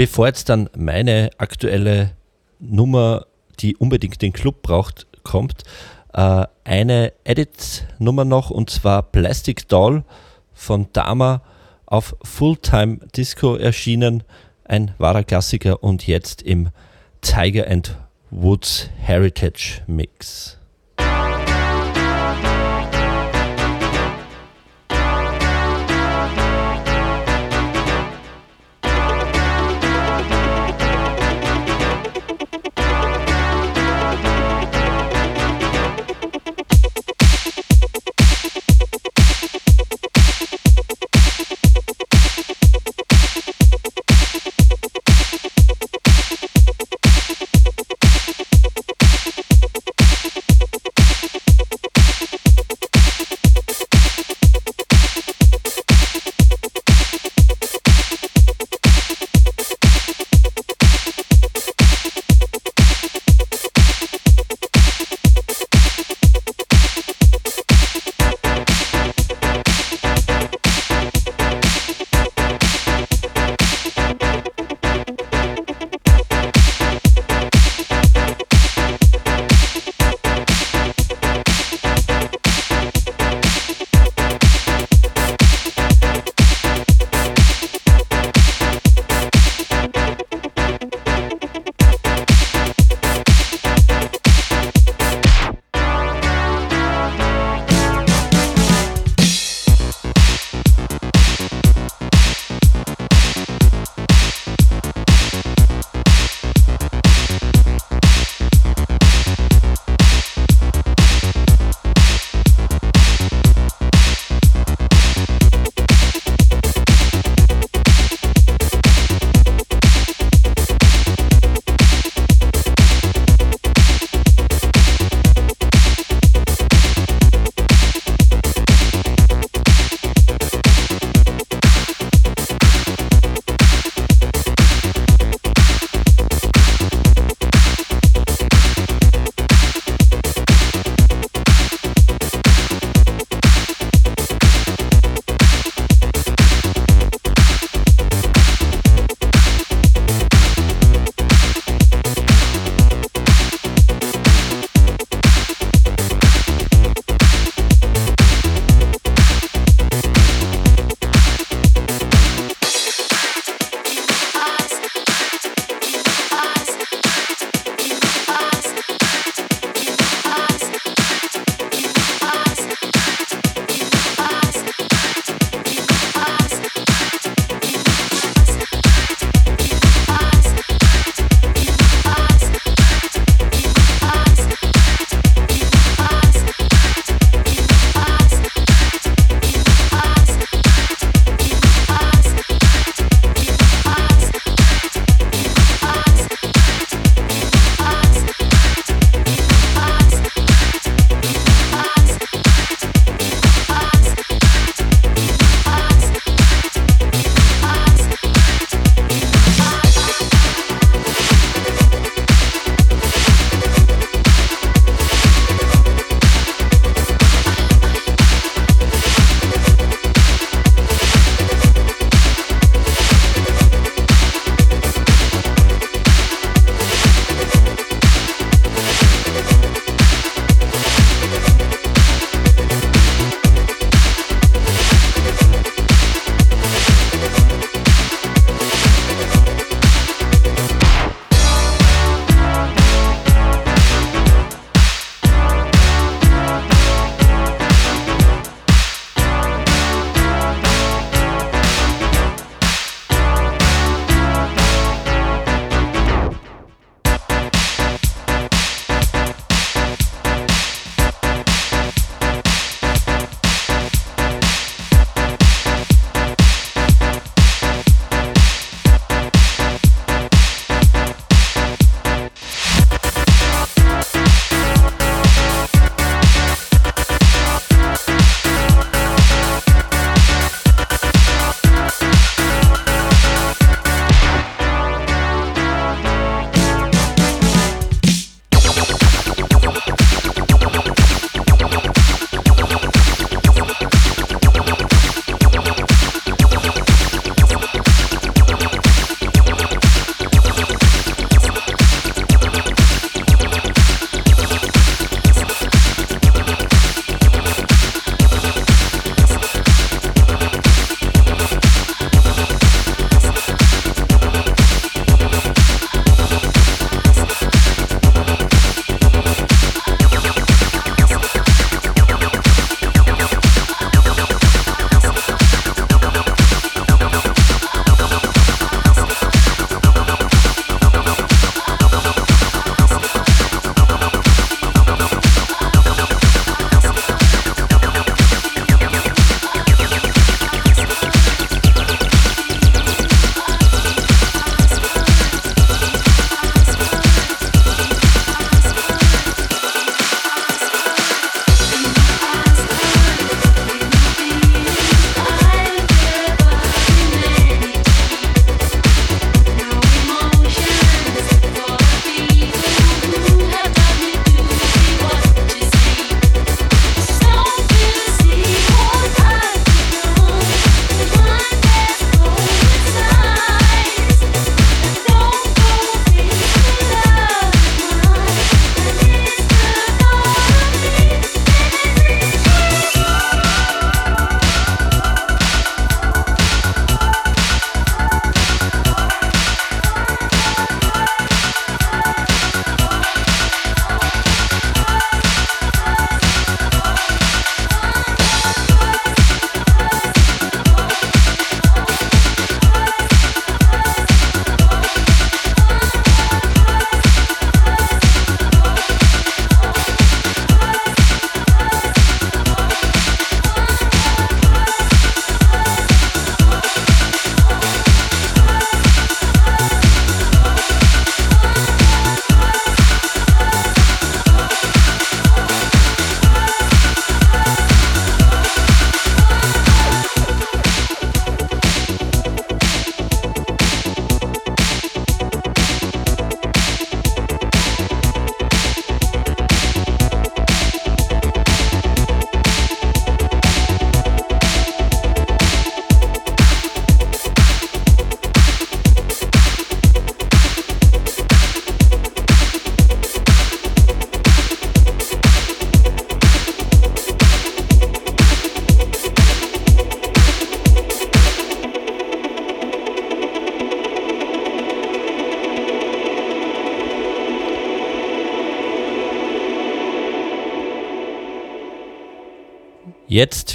Bevor jetzt dann meine aktuelle Nummer, die unbedingt den Club braucht, kommt, äh, eine Edit-Nummer noch und zwar Plastic Doll von Dama auf Fulltime Disco erschienen. Ein wahrer Klassiker und jetzt im Tiger and Woods Heritage Mix.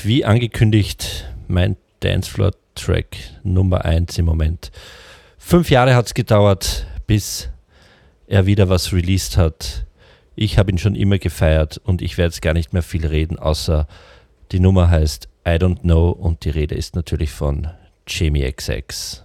Wie angekündigt, mein Dancefloor-Track Nummer 1 im Moment. Fünf Jahre hat es gedauert, bis er wieder was released hat. Ich habe ihn schon immer gefeiert und ich werde jetzt gar nicht mehr viel reden, außer die Nummer heißt I Don't Know und die Rede ist natürlich von Jamie XX.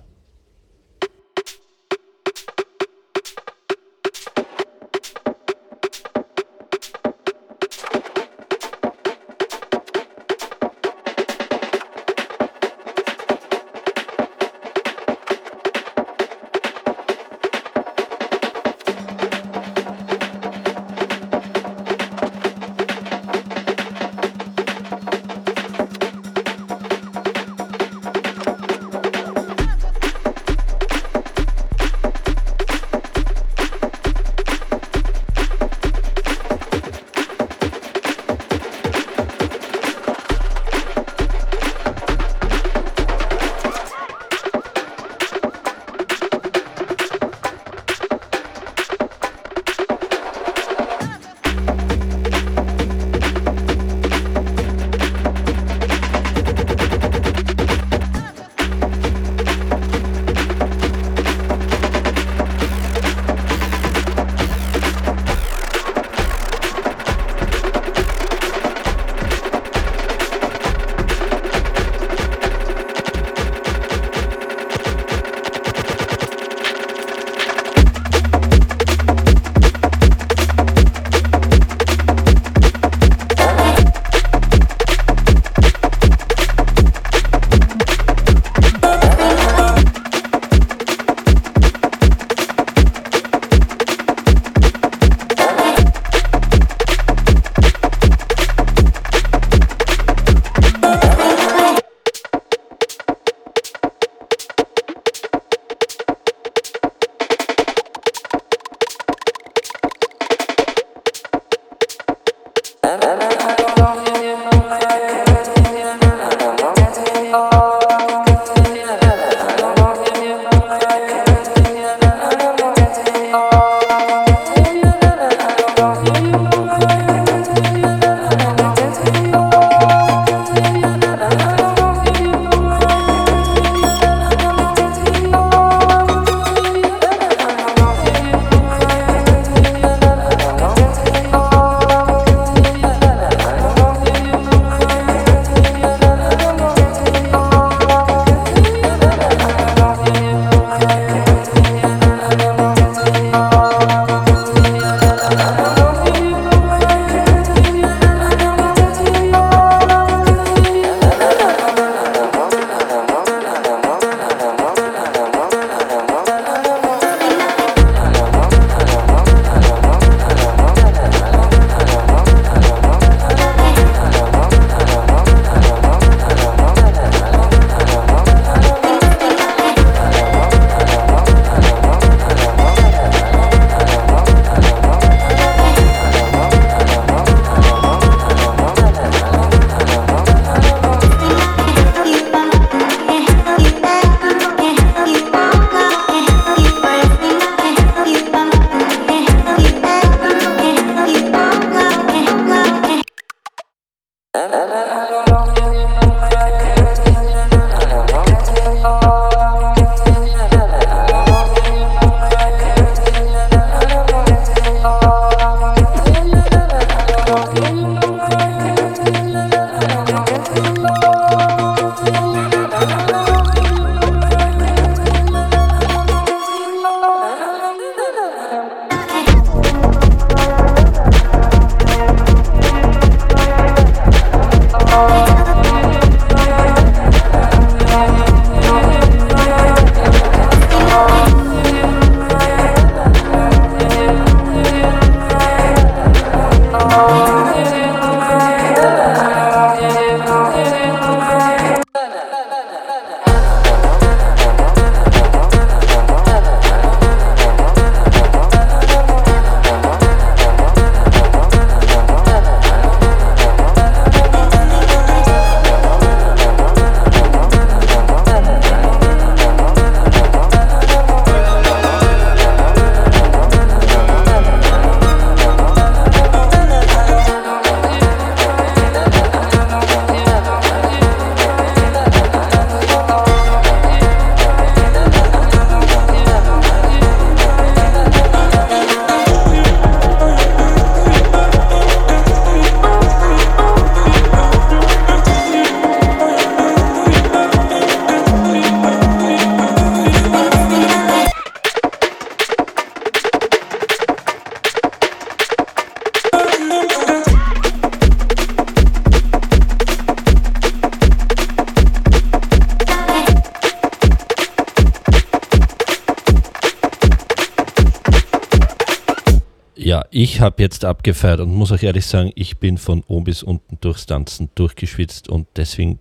Habe jetzt abgefeiert und muss auch ehrlich sagen, ich bin von oben bis unten durchs Tanzen durchgeschwitzt und deswegen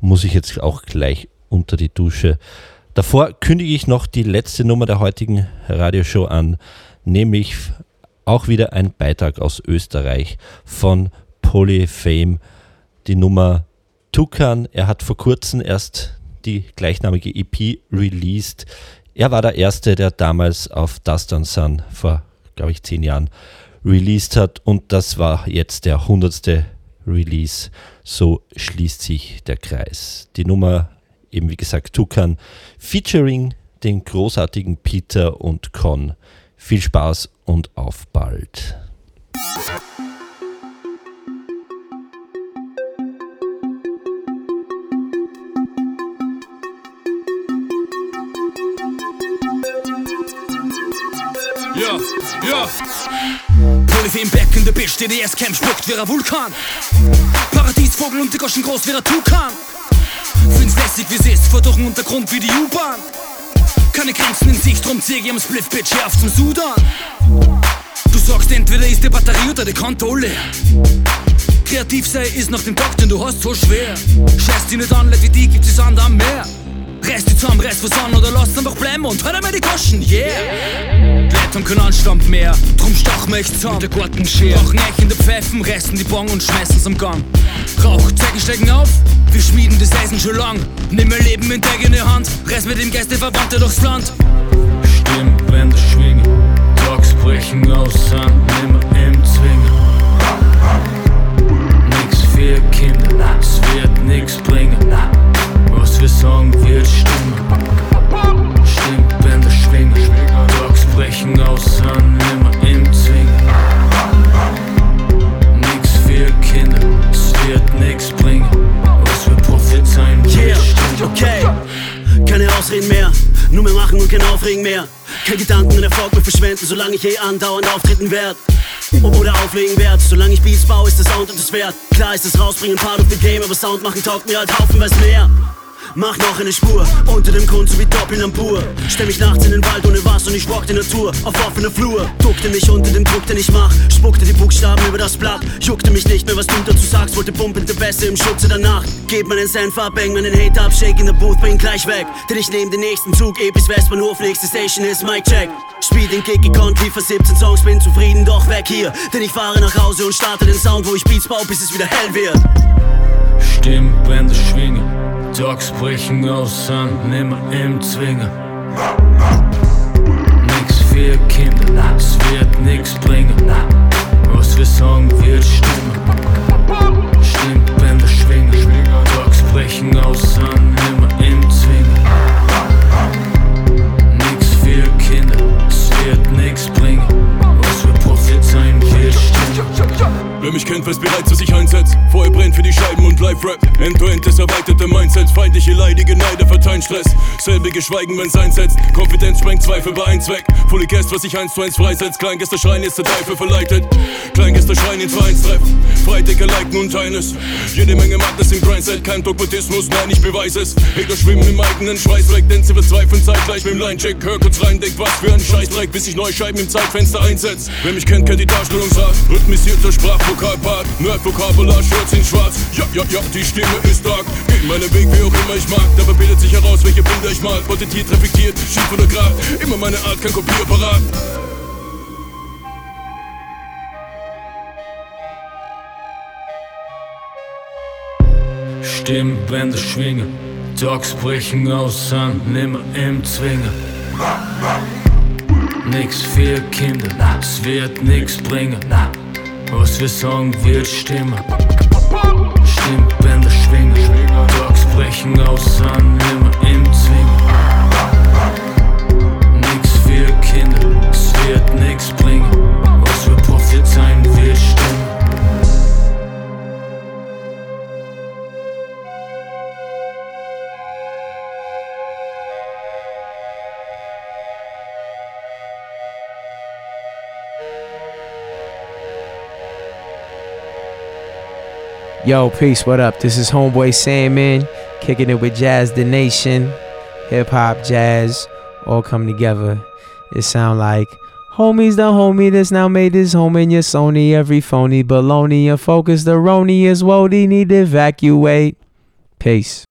muss ich jetzt auch gleich unter die Dusche. Davor kündige ich noch die letzte Nummer der heutigen Radioshow an, nämlich auch wieder ein Beitrag aus Österreich von Polyfame, die Nummer Tukan. Er hat vor kurzem erst die gleichnamige EP released. Er war der Erste, der damals auf Dust on Sun vor, glaube ich, zehn Jahren released hat und das war jetzt der hundertste Release. So schließt sich der Kreis. Die Nummer, eben wie gesagt, Tukan, featuring den großartigen Peter und Con. Viel Spaß und auf bald. Ja, ja. Polyfem back in the bitch, DDS-Camp spuckt wie ein Vulkan. Paradiesvogel und die Goschen groß wie ein Tukan. Find's lässig wie es ist, vor durch den Untergrund wie die U-Bahn. Keine Grenzen in Sicht, drum zieh ich am Spliff, Bitch, hier auf zum Sudan. Du sagst, entweder ist die Batterie oder die Konto leer. Kreativ sei ist nach dem Tag, den du hast, so schwer. Scheiß dich nicht an, Leute wie die gibt es an am Meer. Reiß die zusammen, reiß was an oder lass einfach bleiben und hör einmal die Goschen, yeah. Leute haben keinen Anstand mehr, drum stachen wir echt zusammen. Der Garten scher. Machen euch in der Pfeifen, reißen die Bong und schmeißen's am Gang. Rauchzeichen steigen auf, wir schmieden das Eisen schon lang. Nimm mein Leben in eigene Hand, reiß mit dem Geiste Verwandte durchs Land. Stimmbänder schwingen, Tags brechen aus, sind nimmer im Zwingen. Nix für Kinder, es wird nix bringen. Wir sagen, wird stimmen. Stimmbänder schwingen, Tags brechen aus, sind nimmer im Zwingen. Nix für Kinder, es wird nix bringen. Was wir prophezeien, Yeah, okay. Keine Ausreden mehr, nur mehr machen und kein Aufregen mehr. Kein Gedanken an Erfolg mehr verschwenden, solange ich eh andauernd auftreten werd. Oder auflegen werd, solange ich Beats baue, ist der Sound und das Wert. Klar ist das Rausbringen part of the game, aber Sound machen taugt mir halt haufenweise mehr. Mach noch eine Spur, unter dem Grund so wie Doppeln. Stell mich nachts in den Wald ohne was und ich walk die Natur auf offener Flur. Duckte mich unter dem Druck, den ich mach, spuckte die Buchstaben über das Blatt. Juckte mich nicht mehr, was du dazu sagst, wollte pumpende Bässe im Schutze der Nacht. Geb meinen Senf ab, bang meinen Hate ab, shake in the booth, bin gleich weg. Denn ich nehm den nächsten Zug, eh bis Westbahnhof, nächste Station ist Mic Check. Spiel den Gig gekonnt, liefer 17 Songs, bin zufrieden, doch weg hier. Denn ich fahre nach Hause und starte den Sound, wo ich Beats baue, bis es wieder hell wird. Stimmbänder schwingen, Tags brechen aus, sind nimmer im Zwingen. Nix für Kinder, es wird nix bringen. Was wir sagen, wird stimmen. Stimmbänder schwingen, Tags brechen aus, sind nimmer Wer mich kennt, weiß bereits, was ich einsetz. Feuer brennt für die Scheiben und Live-Rap. End-to-end, das erweiterte Mindset. Feindliche leidige Neide verteilen Stress. Selbige Schweigen, wenn's einsetzt. Konfidenz sprengt Zweifel bei ein Zweck. Fully Guest, was ich eins zu eins freisetzt. Kleingäster schreien, ist der Teufel verleitet. Kleingäster schreien ins Vereinstreff. Freidecke liken und teilen es. Jede Menge Madness im Grindset. Kein Dogmatismus, nein, ich beweise es. Hater schwimmen im eigenen Schweißdreck, denn sie verzweifeln zeitgleich mit dem Line-Check. Hör kurz rein, denk, was für ein Scheißdreck, bis ich neue Scheiben im Zeitfenster einsetz. Wer mich kennt, kennt die Darstellungsart. Rhythmisierter Sprachvokalpart. Nerd-Vokabular, Shirts in schwarz. Ja, ja, ja, die Stimme ist stark. Geh meinen Weg, wie auch immer ich mag. Dabei bildet sich heraus, welche Bilder ich mal. Porträtiert, reflektiert, schief oder grad. Immer meine Art, kein Kopierapparat. Stimmbänder schwingen, Tags brechen aus, sind nimmer im Zwingen. Nix für Kinder, es wird nix bringen. Was wir sagen, wird stimmen. Stimmbänder schwingen, Tags brechen aus, sind nimmer im Zwingen. Nix für Kinder, es wird nix bringen. Yo, peace, what up? This is Homeboy Sandman, kicking it with Jazz the Nation, hip hop, jazz, all come together. It sound like Homies, the homie that's now made his home in your Sony. Every phony baloney and focus, the Roni is Wody need to evacuate. Peace.